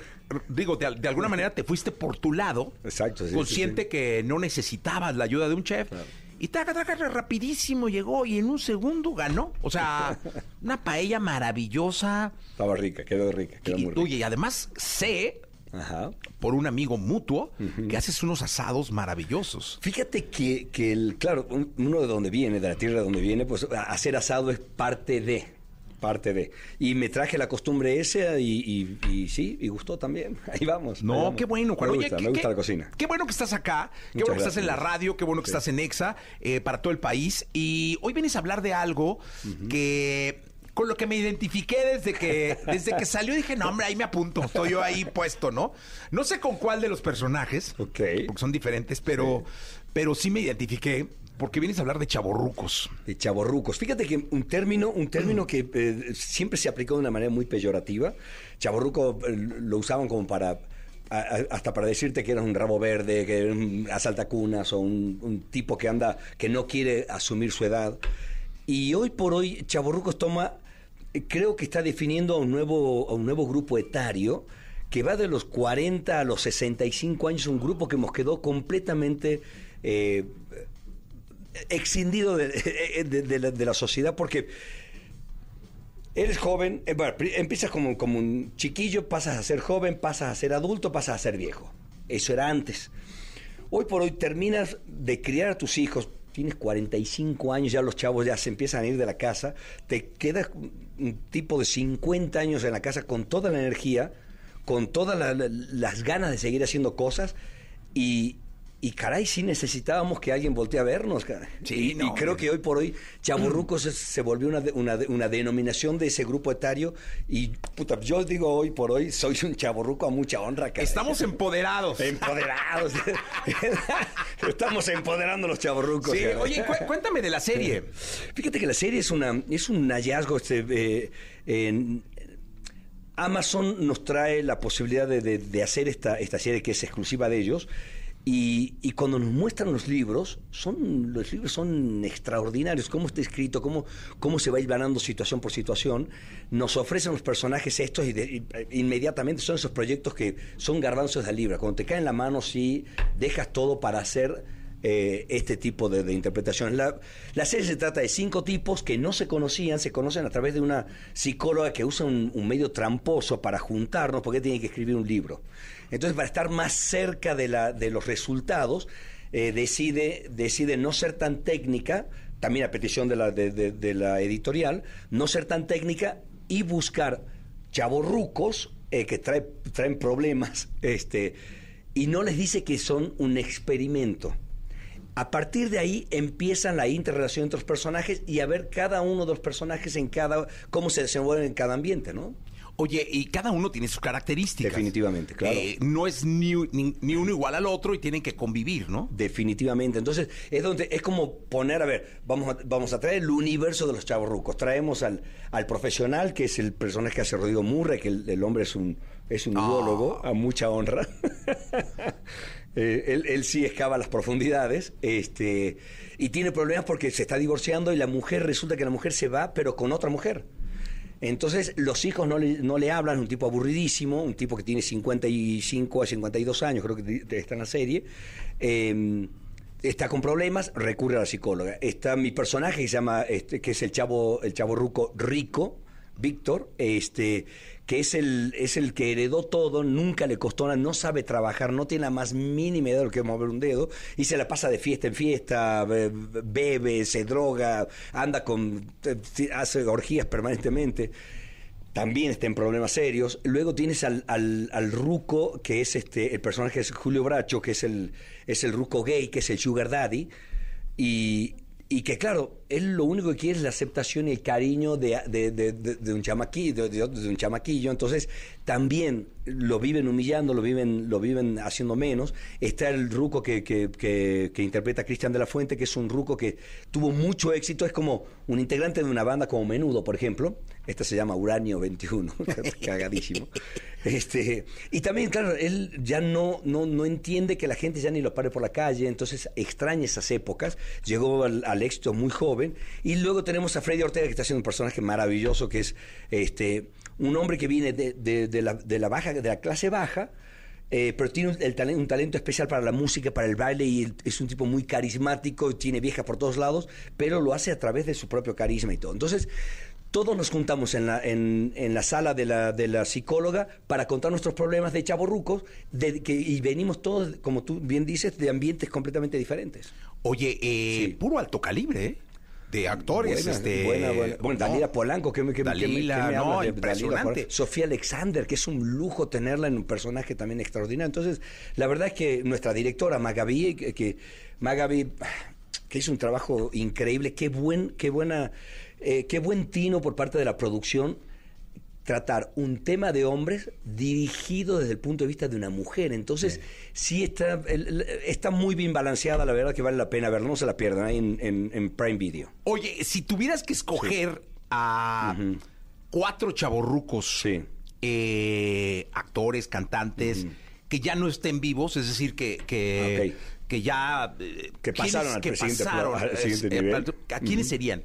digo, de, de alguna manera te fuiste por tu lado, Exacto, sí, consciente sí, que no necesitabas la ayuda de un chef. Y taca, taca, rapidísimo llegó y en un segundo ganó. O sea, <laughs> una paella maravillosa. Estaba rica, quedó rica, quedó Y, muy rica. oye, y además sé por un amigo mutuo que haces unos asados maravillosos. Fíjate que, que el, claro, un- uno de donde viene, de la tierra de donde viene, pues hacer asado es parte de, parte de. Y me traje la costumbre esa y, y- y sí, y gustó también. <laughs> Ahí vamos. ahí No, vamos. qué bueno, Juan. Me gusta, qué- me gusta qué- la cocina. Qué bueno que estás acá, qué Muchas bueno que estás en la radio, qué bueno que Sí. estás en EXA eh, para todo el país. Y hoy vienes a hablar de algo que con lo que me identifiqué desde que desde que salió dije, no, hombre, ahí me apunto, estoy yo ahí puesto, ¿no? No sé con cuál de los personajes, porque son diferentes, pero, pero sí me identifiqué porque vienes a hablar de chaborrucos. De chaborrucos. Fíjate que un término, un término que eh, siempre se aplicó de una manera muy peyorativa. Chaborruco eh, lo usaban como para hasta para decirte que eras un rabo verde, que eres un asaltacunas o un, un tipo que anda que no quiere asumir su edad. Y hoy por hoy Chaborrucos toma creo que está definiendo a un nuevo a un nuevo grupo etario que va de los 40 a los 65 años, un grupo que nos quedó completamente eh, <laughs> de, la, sociedad porque eres joven, eh, bueno, empiezas como, como un chiquillo, pasas a ser joven, pasas a ser adulto, pasas a ser viejo. Eso era antes. Hoy por hoy terminas de criar a tus hijos, tienes 45 años, ya los chavos ya se empiezan a ir de la casa, te quedas un tipo de 50 años en la casa con toda la energía, con todas la- la- las ganas de seguir haciendo cosas y, y caray, sí necesitábamos que alguien voltee a vernos. cara. y, y creo que hoy por hoy Chaburrucos se, se volvió una, una, de- una denominación de ese grupo etario y puta, yo digo hoy por hoy soy un chaburruco a mucha honra. Estamos empoderados. Empoderados. <laughs> Estamos empoderando a los chaburrucos. Sí, oye, cu- cuéntame de la serie. Fíjate que la serie es una es un hallazgo. Este, eh, en- Amazon nos trae la posibilidad de, de- de hacer esta, esta serie que es exclusiva de ellos. Y, cuando nos muestran los libros, son, los libros son extraordinarios, cómo está escrito, cómo, cómo se va hilvanando situación por situación. Nos ofrecen los personajes estos y, de- eh, inmediatamente son esos proyectos que son garbanzos de libra. Cuando te caen en la mano, sí, dejas todo para hacer eh, este tipo de, de interpretaciones. La, la serie se trata de cinco tipos que no se conocían, se conocen a través de una psicóloga que usa un medio tramposo para juntarnos porque tiene que escribir un libro. Entonces, para estar más cerca de, la, de los resultados, eh, decide, decide no ser tan técnica, también a petición de la, de, la editorial, no ser tan técnica y buscar chavorrucos eh, que trae- traen problemas <laughs> este, y no les dice que son un experimento. A partir de ahí empiezan la interrelación entre los personajes y a ver cada uno de los personajes en cada cómo se desenvuelven en cada ambiente, ¿no? Oye, y cada uno tiene sus características. Definitivamente, claro. Eh, no es ni, ni- ni uno igual al otro y tienen que convivir, ¿no? Definitivamente. Entonces, es donde es como poner, a ver, vamos a, vamos a traer el universo de los chavos rucos. Traemos al, al profesional, que es el personaje que hace Rodrigo Murray, que el, el hombre es un, es un biólogo, a mucha honra. <laughs> Eh, él, él sí excava las profundidades, este, y tiene problemas porque se está divorciando y la mujer, resulta que la mujer se va, pero con otra mujer. Entonces los hijos no le, no le hablan, un tipo aburridísimo, un tipo que tiene 55 a 52 años, creo que está en la serie. eh, está con problemas, recurre a la psicóloga. Está mi personaje que se llama, este, que es el chavo, el chavo ruco rico, Víctor, este, que es el, es el que heredó todo, nunca le costó nada, no sabe trabajar, no tiene la más mínima idea de lo que mover un dedo, y se la pasa de fiesta en fiesta, be- bebe, se droga, anda con, hace orgías permanentemente también está en problemas serios. Luego tienes al, al, al ruco, que es este, el personaje es Julio Bracho, que es el, es el ruco gay, que es el sugar daddy, y, y que claro, él lo único que quiere es la aceptación y el cariño de, de, de- un chamaquillo, de, un chamaquillo. Entonces, también lo viven humillando, lo viven, lo viven haciendo menos. Está el ruco que, que, que- interpreta Cristian de la Fuente, que es un ruco que tuvo mucho éxito, es como un integrante de una banda como Menudo, por ejemplo. Esta se llama Uranio 21, <laughs> cagadísimo. Este, y también, claro, él ya no, no, no entiende que la gente ya ni lo pare por la calle, entonces extraña esas épocas. Llegó al éxito muy joven. Y luego tenemos a Freddy Ortega, que está haciendo un personaje maravilloso, que es este, un hombre que viene de, de- de la, de la baja, de la clase baja. eh, pero tiene un, el talen- un talento especial para la música, para el baile, y el- es un tipo muy carismático, y tiene viejas por todos lados, pero lo hace a través de su propio carisma y todo. Entonces, todos nos juntamos en la, en, en la sala de la, de la psicóloga para contar nuestros problemas de chavorrucos de, que, y venimos todos, como tú bien dices, de ambientes completamente diferentes. Oye, eh, puro alto calibre, ¿eh? De actores, Buena, este... buena, buena. Bueno, no. Dalila Polanco, que me, que, me- que me- Dalila, que me no, de impresionante. Dalila. Sofía Alexander, que es un lujo tenerla en un personaje también extraordinario. Entonces, la verdad es que nuestra directora, Magaby, que, que que hizo un trabajo increíble, qué buen, qué buena, eh, qué buen tino por parte de la producción tratar un tema de hombres dirigido desde el punto de vista de una mujer. Entonces, sí, está, está muy bien balanceada, la verdad que vale la pena verla, no se la pierdan ahí en, en- en Prime Video. Oye, si tuvieras que escoger a cuatro chavorrucos, eh, actores, cantantes, que ya no estén vivos, es decir, que, que, que ya... eh, Que ¿quiénes pasaron al que siguiente pasaron, pla- al siguiente eh, nivel. ¿A quiénes Ujú. serían?